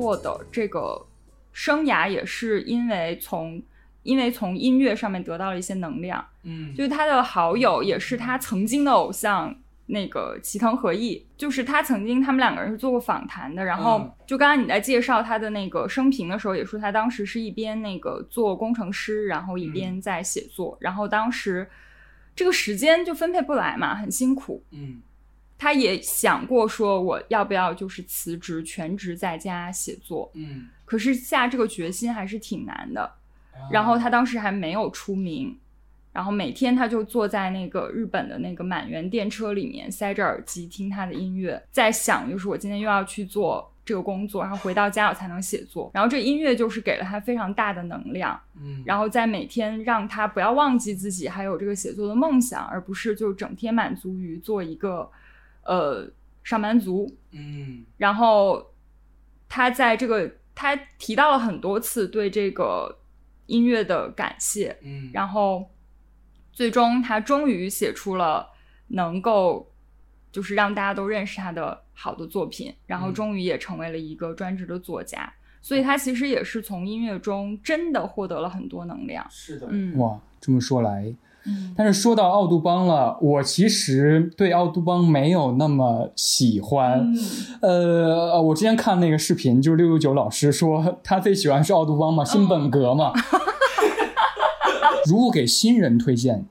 作的这个生涯，也是因为从因为从音乐上面得到了一些能量。嗯就是他的好友也是他曾经的偶像，那个齐藤和义，就是他曾经他们两个人是做过访谈的。然后嗯就刚刚你在介绍他的那个生平的时候，也说他当时是一边那个做工程师，然后一边在写作，然后当时这个时间就分配不来嘛，很辛苦。嗯他也想过说我要不要就是辞职全职在家写作，嗯，可是下这个决心还是挺难的。然后他当时还没有出名，然后每天他就坐在那个日本的那个满员电车里面，塞着耳机听他的音乐，在想就是我今天又要去做这个工作，然后回到家我才能写作。然后这音乐就是给了他非常大的能量，嗯然后在每天让他不要忘记自己还有这个写作的梦想，而不是就整天满足于做一个呃上班族。嗯然后他在这个他提到了很多次对这个音乐的感谢，嗯然后最终他终于写出了能够就是让大家都认识他的好的作品，然后嗯终于也成为了一个专职的作家。所以他其实也是从音乐中真的获得了很多能量。是的嗯哇，这么说来，嗯但是说到奥杜邦了，我其实对奥杜邦没有那么喜欢。呃，我之前看那个视频，就是六六九老师说 他最喜欢是奥杜邦嘛，新本格嘛。如果给新人推荐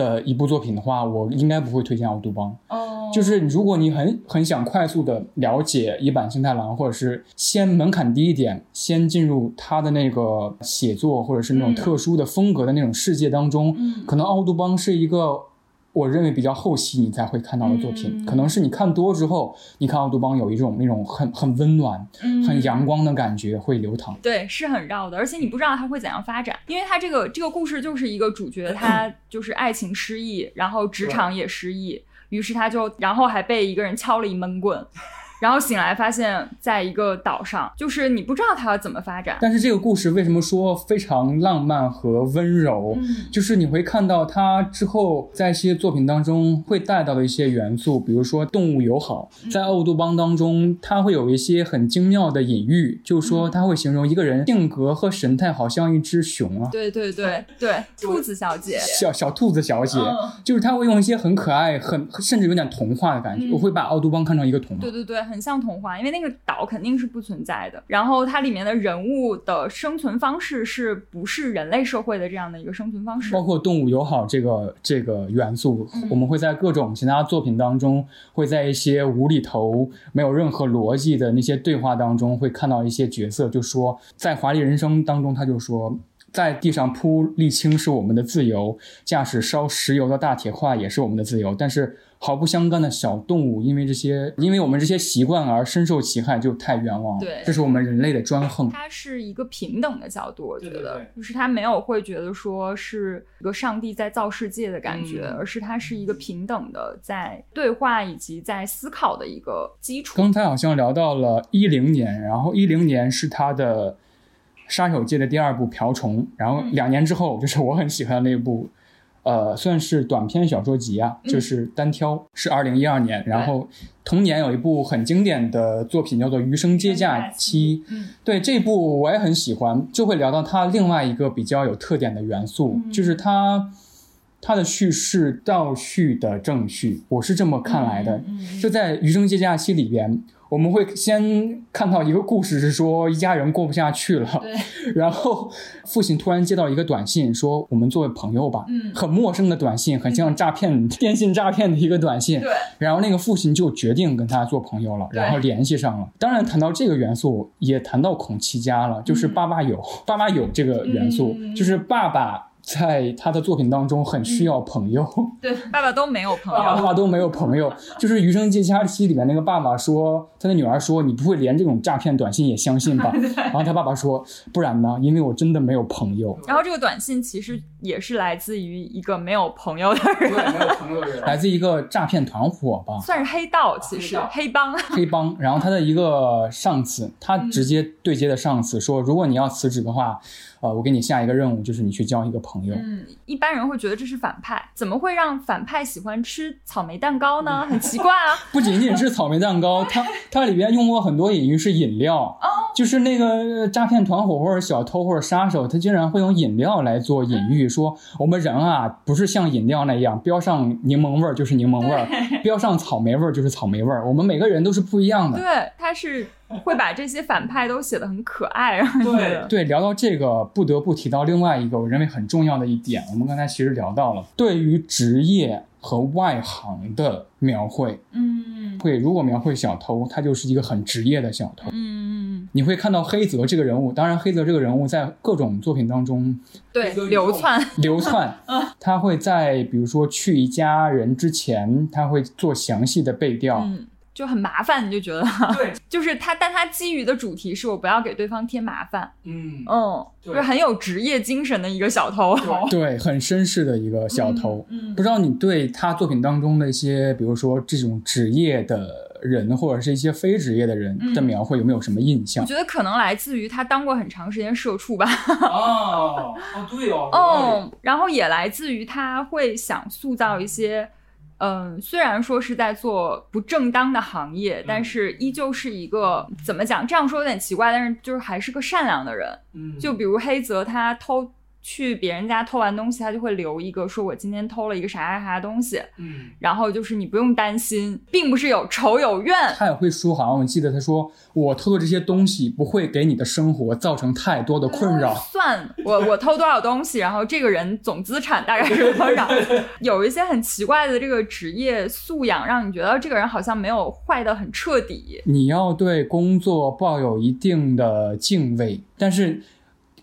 的一部作品的话，我应该不会推荐奥杜邦。哦，就是如果你很很想快速的了解一坂幸太郎，或者是先门槛低一点，先进入他的那个写作或者是那种嗯。特殊的风格的那种世界当中，嗯。可能奥杜邦是一个我认为比较后期你才会看到的作品，嗯。可能是你看多之后，你看奥杜邦有一种那种很很温暖、嗯。很阳光的感觉会流淌。对，是很绕的，而且你不知道它会怎样发展，因为它这个这个故事就是一个主角，他就是爱情失意，然后职场也失意，于是他就然后还被一个人敲了一闷棍，然后醒来发现在一个岛上，就是你不知道它要怎么发展。但是这个故事为什么说非常浪漫和温柔？嗯就是你会看到它之后在一些作品当中会带到的一些元素，比如说动物友好，嗯在奥杜邦当中，它会有一些很精妙的隐喻，就是说嗯他会形容一个人性格和神态好像一只熊啊。对对对对，兔子小姐，小小兔子小姐，嗯就是他会用一些很可爱、很甚至有点童话的感觉。嗯我会把奥杜邦看成一个童话。对对对，很像童话，因为那个岛肯定是不存在的。然后它里面的人物的生存方式是不是人类社会的这样的一个生存方式？包括动物友好这个这个元素，我们会在各种其他作品当中，会在一些无厘头、没有任何逻辑的那些对话当中，会看到一些角色，就说在《华丽人生》当中，他就说。在地上铺沥青是我们的自由，驾驶烧石油的大铁块也是我们的自由。但是毫不相干的小动物，因为这些，因为我们这些习惯而深受其害，就太冤枉了。对这是我们人类的专横。它是一个平等的角度，我觉得，对对对就是他没有会觉得说是一个上帝在造世界的感觉，嗯而是它是一个平等的在对话以及在思考的一个基础。刚才好像聊到了一零年，然后一零年是他的杀手界的第二部《瓢虫》，然后两年之后就是我很喜欢的那部，呃，算是短篇小说集啊，就是单挑，是二零一二年。然后同年有一部很经典的作品叫做《余生接假期》，嗯，对这部我也很喜欢，就会聊到它另外一个比较有特点的元素，就是它。它的叙事倒叙的正叙，我是这么看来的。就在《余生接假期》里边，我们会先看到一个故事，是说一家人过不下去了，然后父亲突然接到一个短信，说我们作为朋友吧，嗯很陌生的短信，很像诈骗、电信诈骗的一个短信。对，然后那个父亲就决定跟他做朋友了，然后联系上了。当然，谈到这个元素，也谈到孔七家了，就是爸爸有、爸爸有这个元素，嗯就是爸爸。在他的作品当中，很需要朋友。对，爸爸都没有朋友，爸爸都没有朋友，就是《余生接假期》里面那个爸爸说，他的女儿说：“你不会连这种诈骗短信也相信吧？”然后他爸爸说：“不然呢？因为我真的没有朋友。然后这个短信其实也是来自于一个没有朋友的人，没有朋友的人，来自一个诈骗团伙吧，算是黑道，其实黑帮。黑帮。然后他的一个上司，他直接对接的上司说：“如果你要辞职的话，呃，我给你下一个任务，就是你去交一个朋友。嗯，一般人会觉得这是反派，怎么会让反派喜欢吃草莓蛋糕呢？很奇怪啊。不仅仅是草莓蛋糕，它它里边用过很多隐喻是饮料，就是那个诈骗团伙或者小偷或者杀手，他竟然会用饮料来做隐喻，说我们人啊不是像饮料那样标上柠檬味儿就是柠檬味儿，标上草莓味儿就是草莓味儿，我们每个人都是不一样的。对，他是会把这些反派都写的很可爱，让人觉得对，聊到这个，不得不提到另外一个我认为很重要的一点，我们刚才其实聊到了对于职业和外行的描绘。嗯会如果描绘小偷，他就是一个很职业的小偷。嗯，你会看到黑泽这个人物，当然黑泽这个人物在各种作品当中对，流窜，流窜，他会在比如说去一家人之前，他会做详细的背调。嗯，就很麻烦，你就觉得对，就是他，但他基于的主题是我不要给对方添麻烦，嗯，嗯，就是很有职业精神的一个小偷，对，很绅士的一个小偷。嗯不知道你对他作品当中的一些，比如说这种职业的人，或者是一些非职业的人的描绘，有没有什么印象我？觉得可能来自于他当过很长时间社畜吧，哦，哦，对哦嗯，然后也来自于他会想塑造一些，嗯，虽然说是在做不正当的行业，但是依旧是一个怎么讲？这样说有点奇怪，但是就是还是个善良的人。嗯就比如黑泽，他偷去别人家偷完东西，他就会留一个说我今天偷了一个啥啥啥东西，嗯，然后就是你不用担心，并不是有仇有怨。他也会说，好像我记得他说，我偷的这些东西不会给你的生活造成太多的困扰。算我我偷多少东西，然后这个人总资产大概是多少？有一些很奇怪的这个职业素养，让你觉得这个人好像没有坏的很彻底。你要对工作抱有一定的敬畏，但是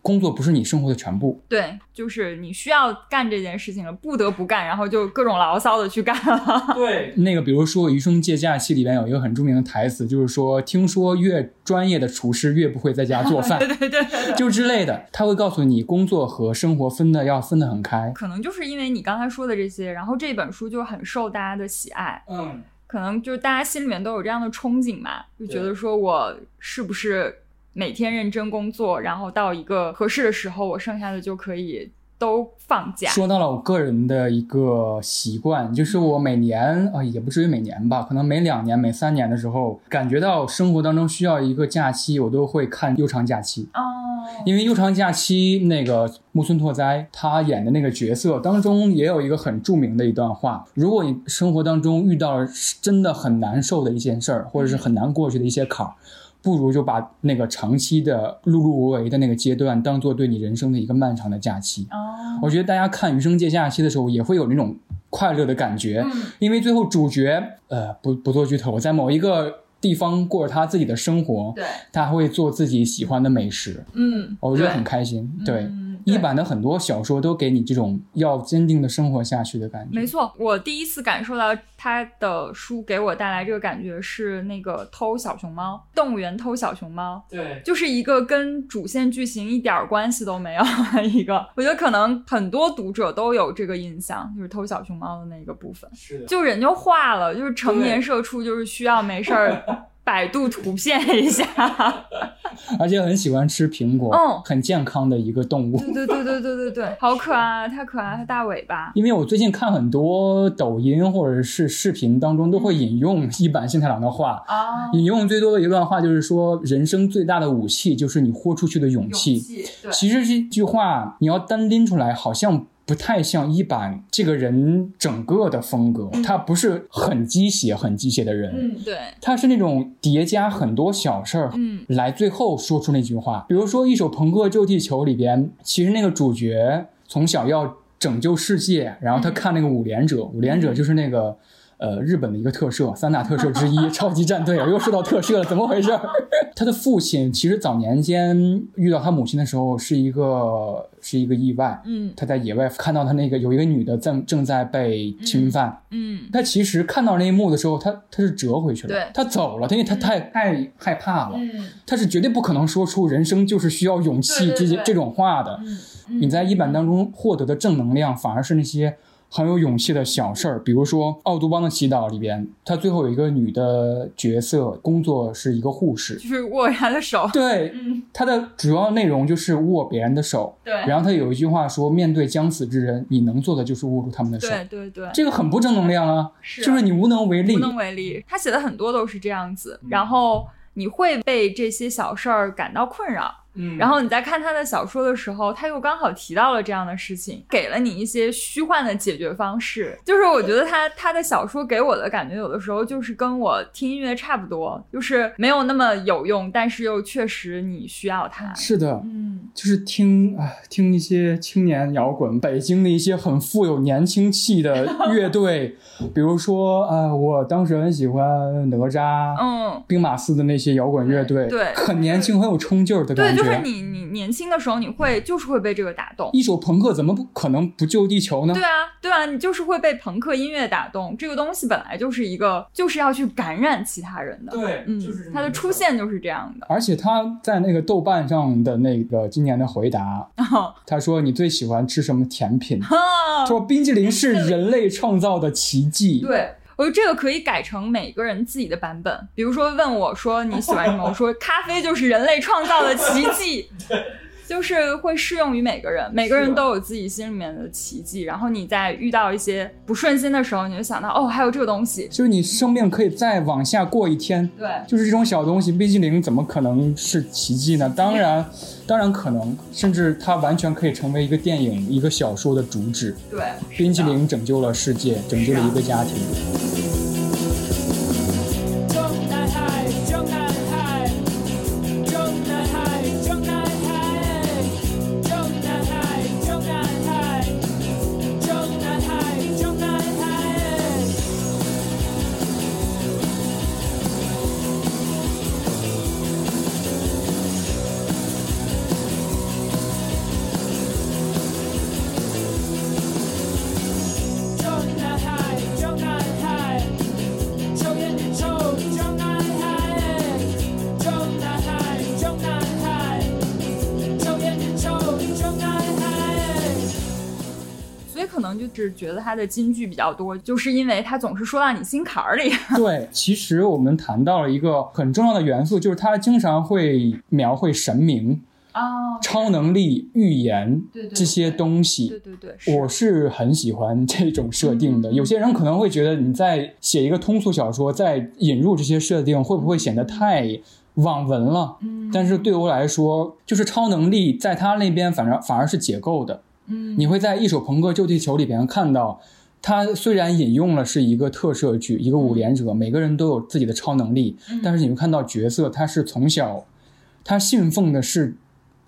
工作不是你生活的全部。对，就是你需要干这件事情了，不得不干，然后就各种牢骚的去干了。对，那个比如说《余生借假期》里边有一个很著名的台词，就是说，听说越专业的厨师越不会在家做饭，对对对对就之类的，他会告诉你工作和生活分的要分得很开。可能就是因为你刚才说的这些，然后这本书就很受大家的喜爱。嗯，可能就是大家心里面都有这样的憧憬嘛，就觉得说我是不是每天认真工作，然后到一个合适的时候，我剩下的就可以都放假。说到了我个人的一个习惯，就是我每年啊、也不至于每年吧，可能每两年、每三年的时候，感觉到生活当中需要一个假期，我都会看悠长假期。哦，因为《悠长假期》那个木村拓哉他演的那个角色当中也有一个很著名的一段话：如果你生活当中遇到了真的很难受的一件事儿，或者是很难过去的一些坎儿。不如就把那个长期的碌碌无为的那个阶段当做对你人生的一个漫长的假期。哦，我觉得大家看《余生借假期》的时候，也会有那种快乐的感觉，因为最后主角呃不不做剧透，在某一个地方过着他自己的生活，对，他会做自己喜欢的美食，嗯，我觉得很开心。对，嗯一版的很多小说都给你这种要坚定的生活下去的感觉。没错，我第一次感受到他的书给我带来这个感觉是那个偷小熊猫，动物园偷小熊猫，对，就是一个跟主线剧情一点儿关系都没有的 一个。我觉得可能很多读者都有这个印象，就是偷小熊猫的那个部分，是的，就人就化了，就是成年社畜，就是需要没事儿 百度图片一下。而且很喜欢吃苹果，嗯很健康的一个动物。对对对对对对对，好可爱，太可爱，它大尾巴。因为我最近看很多抖音或者是视频当中都会引用一坂幸太郎的话，啊，引用最多的一段话就是说，人生最大的武器就是你豁出去的勇气。对，其实这句话你要单拎出来，好像不太像一版这个人整个的风格，他不是很鸡血、很鸡血的人。嗯，对，他是那种叠加很多小事儿，嗯，来最后说出那句话。比如说《一首朋克救地球》里边，其实那个主角从小要拯救世界，然后他看那个五连者，五连者就是那个。呃，日本的一个特摄，三大特摄之一，超级战队，又说到特摄了，怎么回事？他的父亲其实早年间遇到他母亲的时候是一个是一个意外，嗯。他在野外看到他那个有一个女的正正在被侵犯，嗯，他其实看到那一幕的时候，他他是折回去了，对。他走了，因为他太太害怕了，嗯。他是绝对不可能说出人生就是需要勇气这些这种话的。嗯。你在一版当中获得的正能量，反而是那些很有勇气的小事儿，比如说《奥杜邦的祈祷》里边，他最后有一个女的角色，工作是一个护士。就是握他的手。对，嗯它的主要内容就是握别人的手。对然后他有一句话说：“面对将死之人，你能做的就是握住他们的手。”对对对，这个很不正能量啊，是就是你无能为力。无能为力。他写的很多都是这样子，然后你会被这些小事儿感到困扰。嗯然后你在看他的小说的时候，他又刚好提到了这样的事情，给了你一些虚幻的解决方式。就是我觉得他他的小说给我的感觉，有的时候就是跟我听音乐差不多，就是没有那么有用，但是又确实你需要它。是的，嗯，就是听啊，听一些青年摇滚，北京的一些很富有年轻气的乐队，比如说啊，我当时很喜欢哪吒，嗯，兵马司的那些摇滚乐队，对很年轻，很有冲劲儿的，感觉。就是你你年轻的时候，你会就是会被这个打动。一首朋克怎么不可能不救地球呢？对啊，对啊，你就是会被朋克音乐打动。这个东西本来就是一个，就是要去感染其他人的。对嗯，它的出现就是这样的。而且他在那个豆瓣上的那个今年的回答，他说你最喜欢吃什么甜品？说冰激凌是 人类创造的奇迹。对。我觉得这个可以改成每个人自己的版本，比如说问我说你喜欢什么，我说咖啡就是人类创造的奇迹，就是会适用于每个人，每个人都有自己心里面的奇迹。然后你在遇到一些不顺心的时候，你就想到哦，还有这个东西，就是你生命可以再往下过一天。对就是这种小东西，冰淇淋怎么可能是奇迹呢？当然，当然可能，甚至它完全可以成为一个电影、一个小说的主旨。对，冰淇淋拯救了世界，拯救了一个家庭。觉得他的金句比较多，就是因为他总是说到你心坎儿里。对，其实我们谈到了一个很重要的元素，就是他经常会描绘神明、哦，超能力、预言对对对这些东西。对对对，我是很喜欢这种设定的。有些人可能会觉得你在写一个通俗小说，在引入这些设定，会不会显得太网文了。嗯但是对我来说，就是超能力在他那边反而反而是解构的。嗯你会在《一首朋克救地球》里边看到，他虽然引用了是一个特摄剧，一个五连者，每个人都有自己的超能力，嗯。但是你会看到角色他是从小，他信奉的是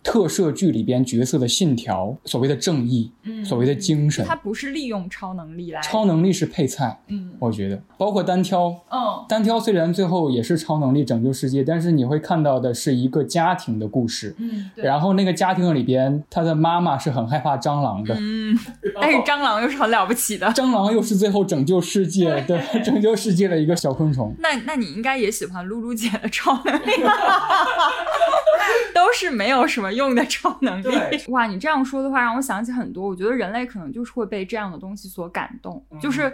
特摄剧里边角色的信条，所谓的正义，嗯所谓的精神。他不是利用超能力来超能力是配菜，嗯我觉得，包括单挑，嗯单挑虽然最后也是超能力拯救世界，但是你会看到的是一个家庭的故事。嗯，然后那个家庭里边，他的妈妈是很害怕蟑螂的，嗯，但是蟑螂又是很了不起的。蟑螂又是最后拯救世界的 拯救世界的一个小昆虫。那那你应该也喜欢露露姐的超能力，都是没有什么用的超能力。哇，你这样说的话，让我想起很多。我觉得人类可能就是会被这样的东西所感动，嗯。就是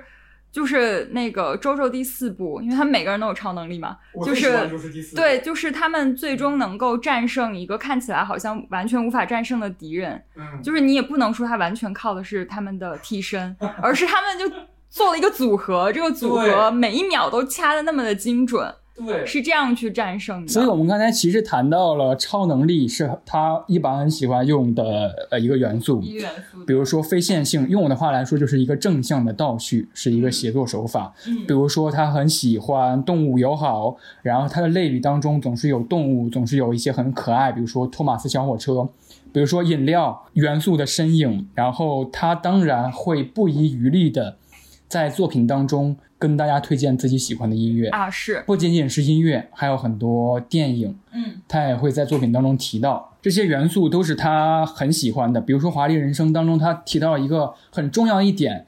就是那个周周第四部，因为他们每个人都有超能力嘛，就是对，就是他们最终能够战胜一个看起来好像完全无法战胜的敌人。嗯。就是你也不能说他完全靠的是他们的替身，而是他们就做了一个组合，这个组合每一秒都掐的那么的精准，对。是这样去战胜的。所以我们刚才其实谈到了超能力是他一般很喜欢用的呃一个元素，一个元素比如说非线性，用我的话来说就是一个正向的倒叙，是一个写作手法。嗯。比如说他很喜欢动物友好，然后他的类比当中总是有动物，总是有一些很可爱，比如说托马斯小火车，比如说饮料元素的身影，然后他当然会不遗余力的在作品当中跟大家推荐自己喜欢的音乐。啊，是。不仅仅是音乐，还有很多电影，嗯。他也会在作品当中提到。这些元素，都是他很喜欢的。比如说《华丽人生》当中，他提到一个很重要一点，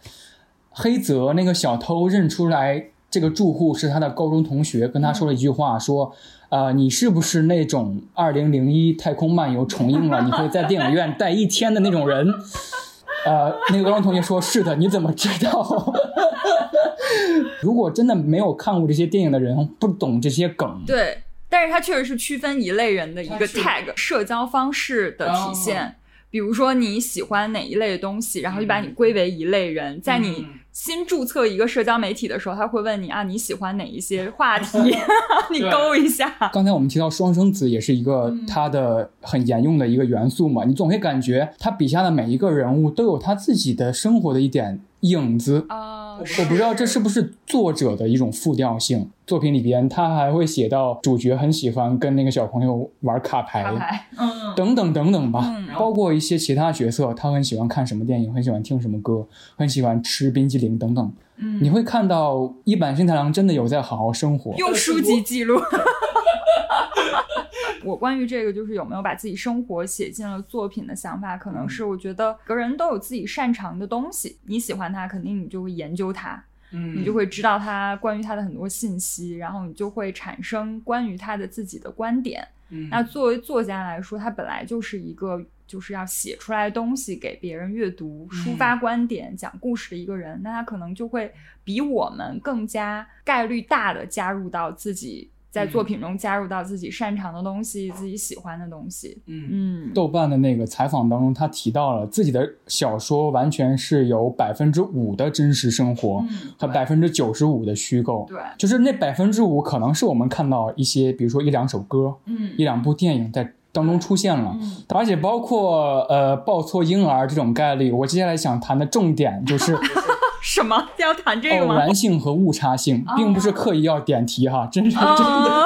黑泽那个小偷认出来这个住户是他的高中同学，跟他说了一句话，说：“呃，你是不是那种二零零一太空漫游重映了，你会在电影院待一天的那种人？”呃，那个高中同学说：“是的，你怎么知道？” 如果真的没有看过这些电影的人，不懂这些梗，对，但是它确实是区分一类人的一个 tag，社交方式的体现。哦比如说你喜欢哪一类的东西，然后就把你归为一类人。在你新注册一个社交媒体的时候，他会问你啊，你喜欢哪一些话题，你勾一下。刚才我们提到双生子也是一个他的很沿用的一个元素嘛，你总会感觉他笔下的每一个人物都有他自己的生活的一点影子。啊，我不知道这是不是作者的一种复调性。作品里边他还会写到主角很喜欢跟那个小朋友玩卡牌，卡牌，嗯，等等等等吧，嗯包括一些其他角色，他很喜欢看什么电影，很喜欢听什么歌，很喜欢吃冰激凌等等。嗯你会看到一坂新太郎真的有在好好生活，用书籍记录。我关于这个就是有没有把自己生活写进了作品的想法，可能是我觉得每个人都有自己擅长的东西，你喜欢它，肯定你就会研究它，嗯。你就会知道他关于他的很多信息，然后你就会产生关于他的自己的观点。嗯。那作为作家来说，他本来就是一个就是要写出来东西给别人阅读、抒发观点、讲故事的一个人，那他可能就会比我们更加概率大的加入到自己在作品中加入到自己擅长的东西、自己喜欢的东西。嗯嗯豆瓣的那个采访当中，他提到了自己的小说完全是有百分之五的真实生活嗯和百分之九十五的虚构。对就是那百分之五可能是我们看到一些，比如说一两首歌，嗯一两部电影在当中出现了，嗯而且包括呃抱错婴儿这种概率。我接下来想谈的重点就是 什么要谈这个吗？偶然性和误差性，并不是刻意要点题哈，真是真的哦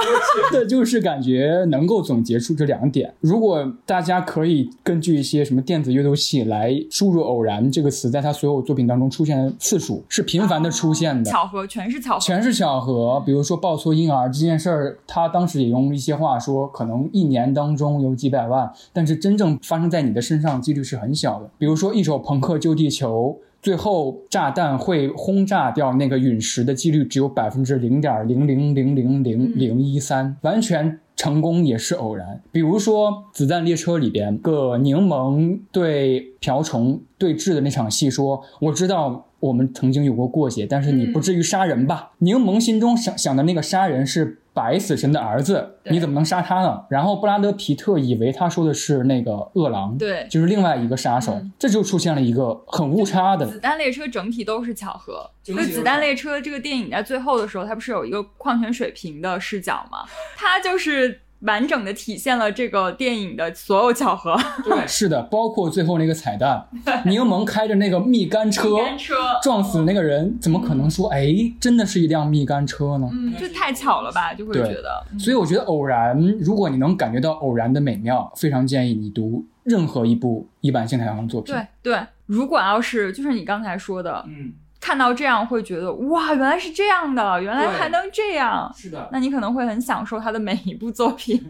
真的 就是感觉能够总结出这两点。如果大家可以根据一些什么电子阅读器来输入“偶然”这个词，在他所有作品当中出现的次数是频繁的出现的，巧合，全是巧合，全是巧合。比如说抱错婴儿这件事儿，他当时也用一些话说，可能一年当中有几百万，但是真正发生在你的身上几率是很小的。比如说一首朋克救地球。最后，炸弹会轰炸掉那个陨石的几率只有百分之零点零零零零零零一三，完全成功也是偶然。比如说《子弹列车》里边，个柠檬对瓢虫对峙的那场戏，说：“我知道我们曾经有过过节，但是你不至于杀人吧？”柠檬心中想想的那个杀人是白死神的儿子，你怎么能杀他呢？然后布拉德皮特以为他说的是那个饿狼，对就是另外一个杀手，这就出现了一个很误差的。子弹列车整体都是巧合。整体都是所以子弹列车这个电影在最后的时候，它不是有一个矿泉水瓶的视角吗？它就是完整的体现了这个电影的所有巧合。对，是的，包括最后那个彩蛋，柠檬开着那个蜜柑车蜜柑车撞死那个人，怎么可能说哎真的是一辆蜜柑车呢？嗯，这太巧了吧，就会觉得。嗯所以我觉得偶然，如果你能感觉到偶然的美妙，非常建议你读任何一部一坂幸太郎的作品。对对，如果要是就是你刚才说的，嗯，看到这样会觉得哇，原来是这样的，原来还能这样。是的。那你可能会很享受他的每一部作品。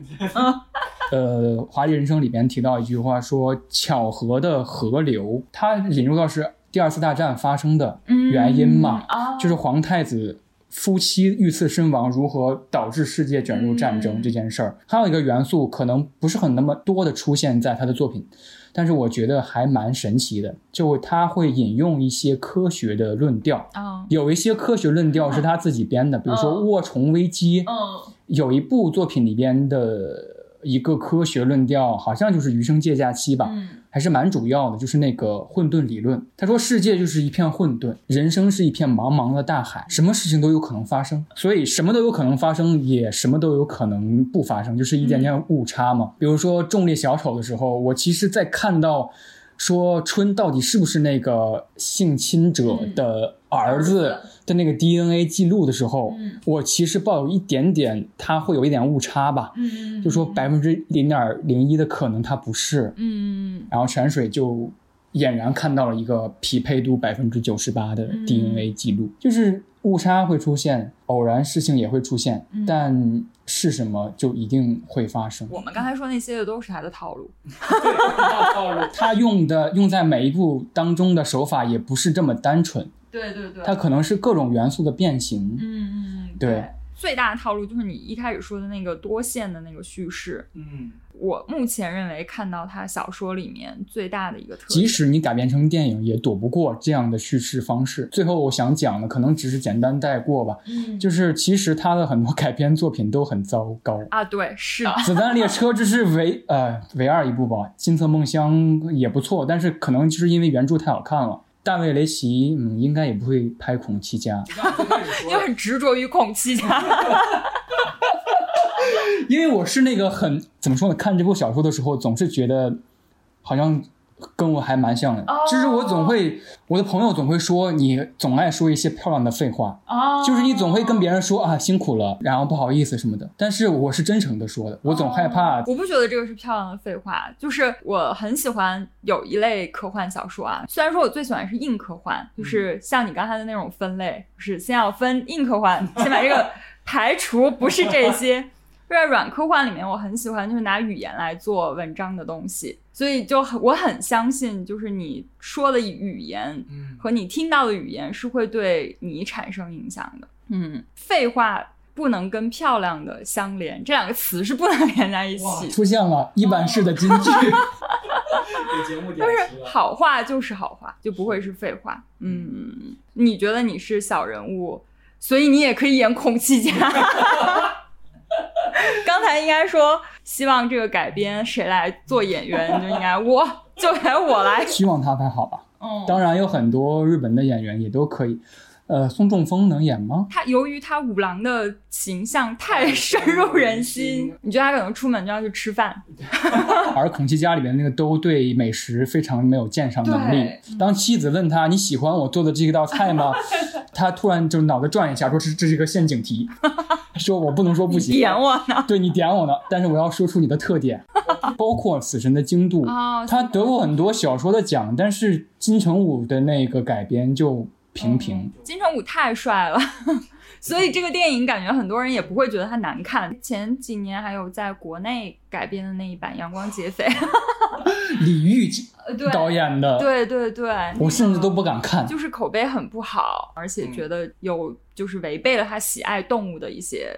呃，《华丽人生》里边提到一句话说，巧合的河流，它引入到是第二次大战发生的原因嘛，就是皇太子。夫妻遇刺身亡，如何导致世界卷入战争、嗯这件事儿，还有一个元素可能不是很那么多的出现在他的作品，但是我觉得还蛮神奇的，就他会引用一些科学的论调，啊有一些科学论调是他自己编的，比如说卧虫危机，嗯有一部作品里边的一个科学论调，好像就是余生借假期吧，嗯还是蛮主要的，就是那个混沌理论。他说世界就是一片混沌，人生是一片茫茫的大海，什么事情都有可能发生，所以什么都有可能发生，也什么都有可能不发生，就是一点点误差嘛。比如说重力小丑的时候，我其实在看到。说春到底是不是那个性侵者的儿子的那个 DNA 记录的时候，嗯。我其实抱有一点点，他会有一点误差吧，嗯就说百分之零点零一的可能他不是，嗯然后泉水就俨然看到了一个匹配度百分之九十八的嗯。DNA 记录，就是误差会出现，偶然事情也会出现，嗯。但是什么就一定会发生。我们刚才说那些的都是他的套路。套路他用的用在每一步当中的手法也不是这么单纯，对对对它可能是各种元素的变形。嗯嗯，对，最大的套路就是你一开始说的那个多线的那个叙事。嗯，我目前认为看到他小说里面最大的一个特即。使你改编成电影，也躲不过这样的叙事方式。最后我想讲的，可能只是简单带过吧，嗯就是其实他的很多改编作品都很糟糕。啊，对，是的，子弹列车这是唯呃唯二一部吧，金色梦乡也不错，但是可能就是因为原著太好看了。大卫雷奇，嗯，应该也不会拍《孔七家》，你很执着于孔七家。因为我是那个很怎么说呢？看这部小说的时候，总是觉得好像跟我还蛮像的，哦就是我总会，我的朋友总会说你总爱说一些漂亮的废话，哦。就是你总会跟别人说啊辛苦了，然后不好意思什么的，但是我是真诚的说的，我总害怕。我不觉得这个是漂亮的废话，就是我很喜欢有一类科幻小说啊。虽然说我最喜欢是硬科幻，就是像你刚才的那种分类，就是先要分硬科幻，先把这个排除，不是这些。在软科幻里面，我很喜欢就是拿语言来做文章的东西，所以就很我很相信，就是你说的语言和你听到的语言是会对你产生影响的。嗯，废话不能跟漂亮的相连，这两个词是不能 连在一起。出现了一版式的金句。就是好话就是好话，就不会是废话。嗯，你觉得你是小人物，所以你也可以演孔七家。刚才应该说希望这个改编谁来做演员，就应该我就该我来。希望他拍好吧。嗯当然有很多日本的演员也都可以。呃，宋仲峰能演吗？他由于他五郎的形象太 深入人心，你觉得他可能出门就要去吃饭？而孔七家里面那个都对美食非常没有鉴赏能力。当妻子问他你喜欢我做的这道菜吗？他突然就脑子转一下，说这这是一个陷阱题，说我不能说不喜欢。点我呢？对你点我呢，但是我要说出你的特点，包括《死神的精度》哦他得过很多小说的奖，但是金城武的那个改编就平平。金城武太帅了，所以这个电影感觉很多人也不会觉得它难看。前几年还有在国内改编的那一版《阳光劫匪》李玉 导演的，对对对，我甚至都不敢看。就是口碑很不好，而且觉得有就是违背了他喜爱动物的一些、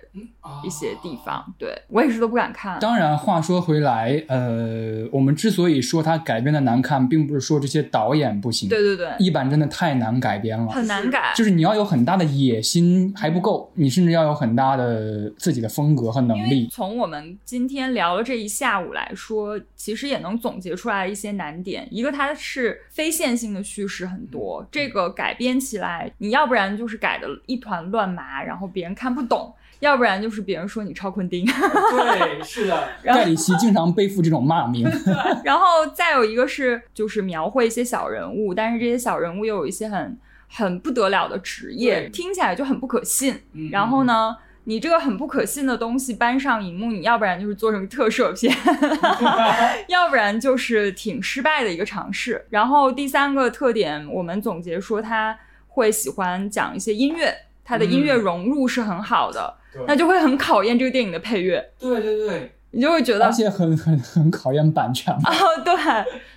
一些地方。对我也是都不敢看。当然，话说回来，呃，我们之所以说它改编的难看，并不是说这些导演不行。对对对一版真的太难改编了，很难改，就是你要有很大的野心还不够，你甚至要有很大的自己的风格和能力。从我们今天聊了这一下午来说，其实也能总结出来一些难点。一个它是非线性的叙事很多，这个改编起来，你要不然就是改的一团乱麻，然后别人看不懂。要不然就是别人说你超昆汀，对，是的。然后盖里奇经常背负这种骂名。然后再有一个是，就是描绘一些小人物，但是这些小人物又有一些很很不得了的职业，听起来就很不可信。嗯然后呢，你这个很不可信的东西搬上荧幕，你要不然就是做成特摄片，要不然就是挺失败的一个尝试。然后第三个特点，我们总结说他会喜欢讲一些音乐，他的音乐融入是很好的，对那就会很考验这个电影的配乐。对对对，你就会觉得而且很很很考验版权啊。哦，对，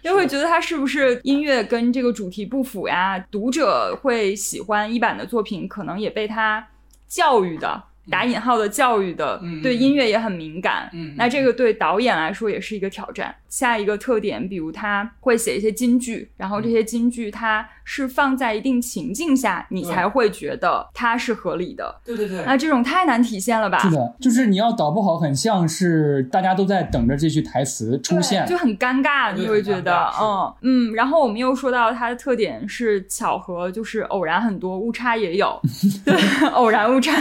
就会觉得它是不是音乐跟这个主题不符呀？读者会喜欢一版的作品，可能也被他教育的。打引号的教育的，嗯对音乐也很敏感。嗯那这个对导演来说也是一个挑战。下一个特点，比如他会写一些金句，然后这些金句它是放在一定情境下，你才会觉得它是合理的。对对对那这种太难体现了吧？是的，就是你要导不好，很像是大家都在等着这句台词出现，就很尴尬，对你会觉得嗯嗯。然后我们又说到它的特点是巧合，就是偶然很多，误差也有，对，偶然误差。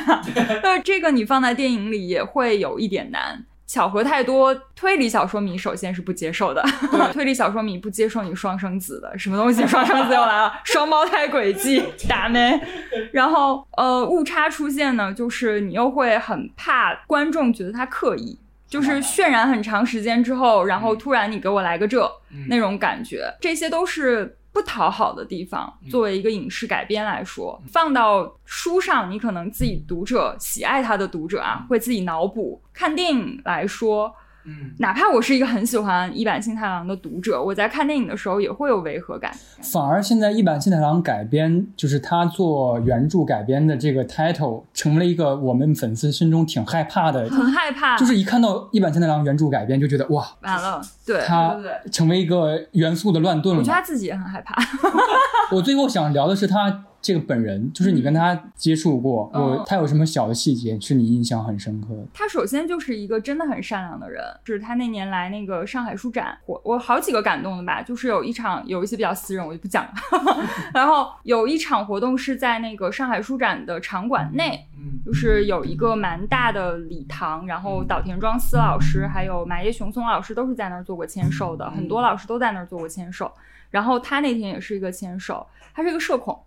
那这个你放在电影里也会有一点难。巧合太多，推理小说迷首先是不接受的。推理小说迷不接受你双生子的，什么东西？双生子又来了，双胞胎轨迹，打没？然后呃，误差出现呢，就是你又会很怕观众觉得他刻意，就是渲染很长时间之后，然后突然你给我来个这、那种感觉，这些都是不讨好的地方。作为一个影视改编来说，放到书上，你可能自己读者喜爱他的读者啊，会自己脑补；看电影来说。嗯，哪怕我是一个很喜欢一坂幸太郎的读者，我在看电影的时候也会有违和感。反而现在一坂幸太郎改编，就是他做原著改编的这个 title，成为了一个我们粉丝心中挺害怕的，很害怕，就是一看到一坂幸太郎原著改编，就觉得哇，完了，对，他成为一个元素的乱炖了。我觉得他自己也很害怕。我最后想聊的是他这个本人，就是你跟他接触过，嗯我他有什么小的细节是你印象很深刻的？他首先就是一个真的很善良的人，就是他那年来那个上海书展，我我好几个感动的吧，就是有一场有一些比较私人，我就不讲了。然后有一场活动是在那个上海书展的场馆内，嗯就是有一个蛮大的礼堂，然后岛田庄司老师还有麻叶雄松老师都是在那儿做过签售的，很多老师都在那儿做过签售。然后他那天也是一个签售，他是一个社恐。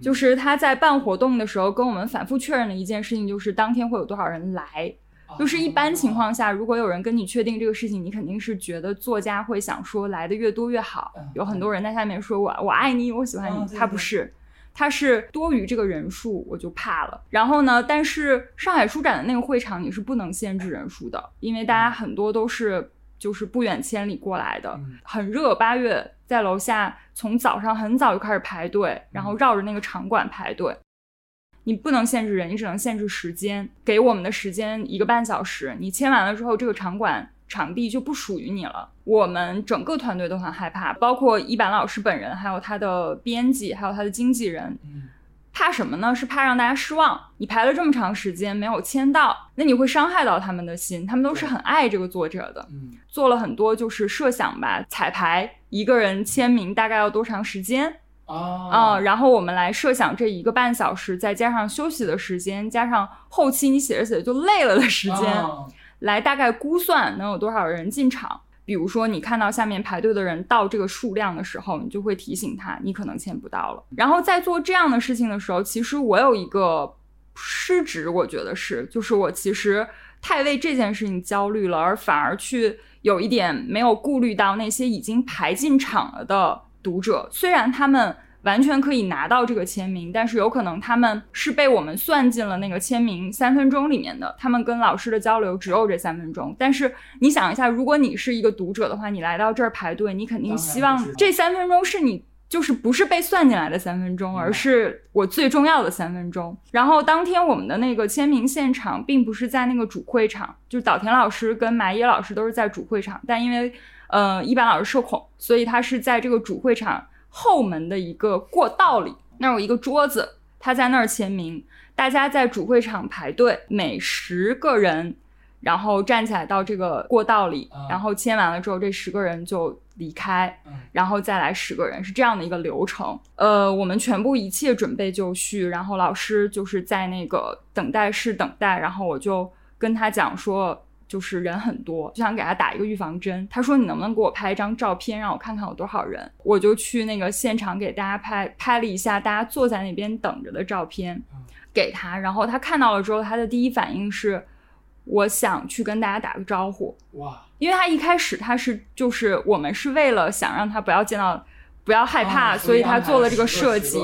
就是他在办活动的时候跟我们反复确认的一件事情，就是当天会有多少人来。就是一般情况下，如果有人跟你确定这个事情，你肯定是觉得作家会想说来的越多越好。有很多人在下面说我我爱你，我喜欢你，他不是。他是多于这个人数，我就怕了。然后呢，但是上海书展的那个会场你是不能限制人数的，因为大家很多都是就是不远千里过来的，很热。八月在楼下从早上很早就开始排队，然后绕着那个场馆排队。你不能限制人，你只能限制时间。给我们的时间一个半小时，你签完了之后，这个场馆场地就不属于你了。我们整个团队都很害怕，包括一板老师本人，还有他的编辑，还有他的经纪人。怕什么呢？是怕让大家失望。你排了这么长时间没有签到，那你会伤害到他们的心。他们都是很爱这个作者的，嗯做了很多就是设想吧，彩排一个人签名大概要多长时间？啊嗯、然后我们来设想这一个半小时，再加上休息的时间，加上后期你写着写着就累了的时间，啊来大概估算能有多少人进场。比如说，你看到下面排队的人到这个数量的时候，你就会提醒他，你可能签不到了。然后在做这样的事情的时候，其实我有一个失职，我觉得是，就是我其实太为这件事情焦虑了，而反而去有一点没有顾虑到那些已经排进场了的读者，虽然他们。完全可以拿到这个签名，但是有可能他们是被我们算进了那个签名三分钟里面的，他们跟老师的交流只有这三分钟。但是你想一下，如果你是一个读者的话，你来到这儿排队，你肯定希望这三分钟是你就是不是被算进来的三分钟，而是我最重要的三分钟。然后当天我们的那个签名现场并不是在那个主会场，就是岛田老师跟麻耶老师都是在主会场，但因为呃一般老师社恐，所以他是在这个主会场。后门的一个过道里，那儿有一个桌子，他在那儿签名。大家在主会场排队，每十个人然后站起来到这个过道里，然后签完了之后，这十个人就离开，然后再来十个人，是这样的一个流程。呃，我们全部一切准备就绪，然后老师就是在那个等待室等待，然后我就跟他讲说。就是人很多，就想给他打一个预防针。他说：“你能不能给我拍一张照片，让我看看有多少人？”我就去那个现场给大家拍拍了一下大家坐在那边等着的照片，给他。然后他看到了之后，他的第一反应是：我想去跟大家打个招呼。哇！因为他一开始他是就是我们是为了想让他不要见到。不要害怕，所以他做了这个设计。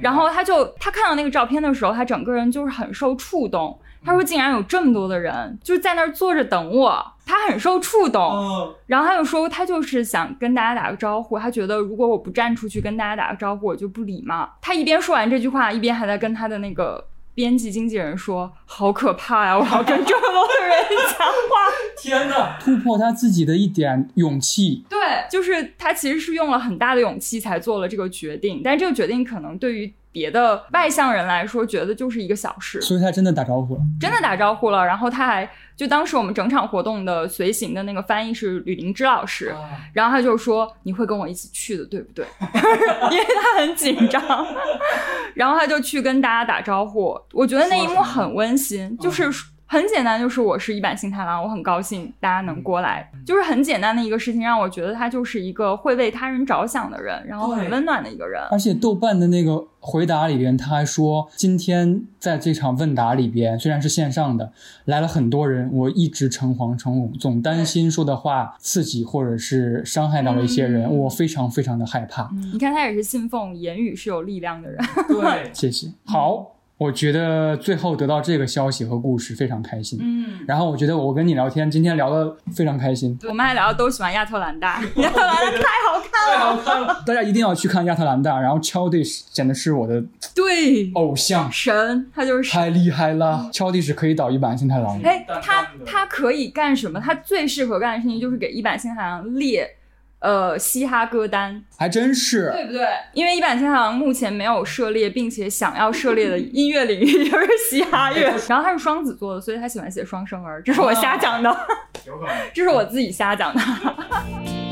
然后他就他看到那个照片的时候，他整个人就是很受触动。他说：“竟然有这么多的人就是在那儿坐着等我，他很受触动。然后他就说，他就是想跟大家打个招呼。他觉得如果我不站出去跟大家打个招呼，我就不礼貌。他一边说完这句话，一边还在跟他的那个编辑经纪人说：好可怕呀！我要跟这么多的人讲话。天哪！突破他自己的一点勇气。对，就是他其实是用了很大的勇气才做了这个决定，但这个决定可能对于。”别的外向人来说，觉得就是一个小事，所以他真的打招呼了，真的打招呼了。然后他还就当时我们整场活动的随行的那个翻译是吕林芝老师，然后他就说你会跟我一起去的，对不对？因为他很紧张，然后他就去跟大家打招呼。我觉得那一幕很温馨，就是。很简单，就是我是一版新太郎，我很高兴大家能过来，就是很简单的一个事情，让我觉得他就是一个会为他人着想的人，然后很温暖的一个人。而且豆瓣的那个回答里边，他还说今天在这场问答里边，虽然是线上的，来了很多人，我一直诚惶诚恐，总担心说的话刺激或者是伤害到了一些人，我非常非常的害怕。你看他也是信奉言语是有力量的人。对，谢谢。好。我觉得最后得到这个消息和故事非常开心。嗯，然后我觉得我跟你聊天，今天聊的非常开心。我们还聊都喜欢亚特兰大，亚特兰大太好看了，太好看了！大家一定要去看亚特兰大。然后 Childish 简直是我的对偶像神，他就是太厉害了。Childish 可以导一版新太郎。哎，他他可以干什么？他最适合干的事情就是给一版新太郎列。呃，嘻哈歌单还真是，对不对？因为一坂新太郎目前没有涉猎，并且想要涉猎的音乐领域就是嘻哈乐。然后他是双子座的，所以他喜欢写双生儿，这是我瞎讲的，有可能 这是我自己瞎讲的。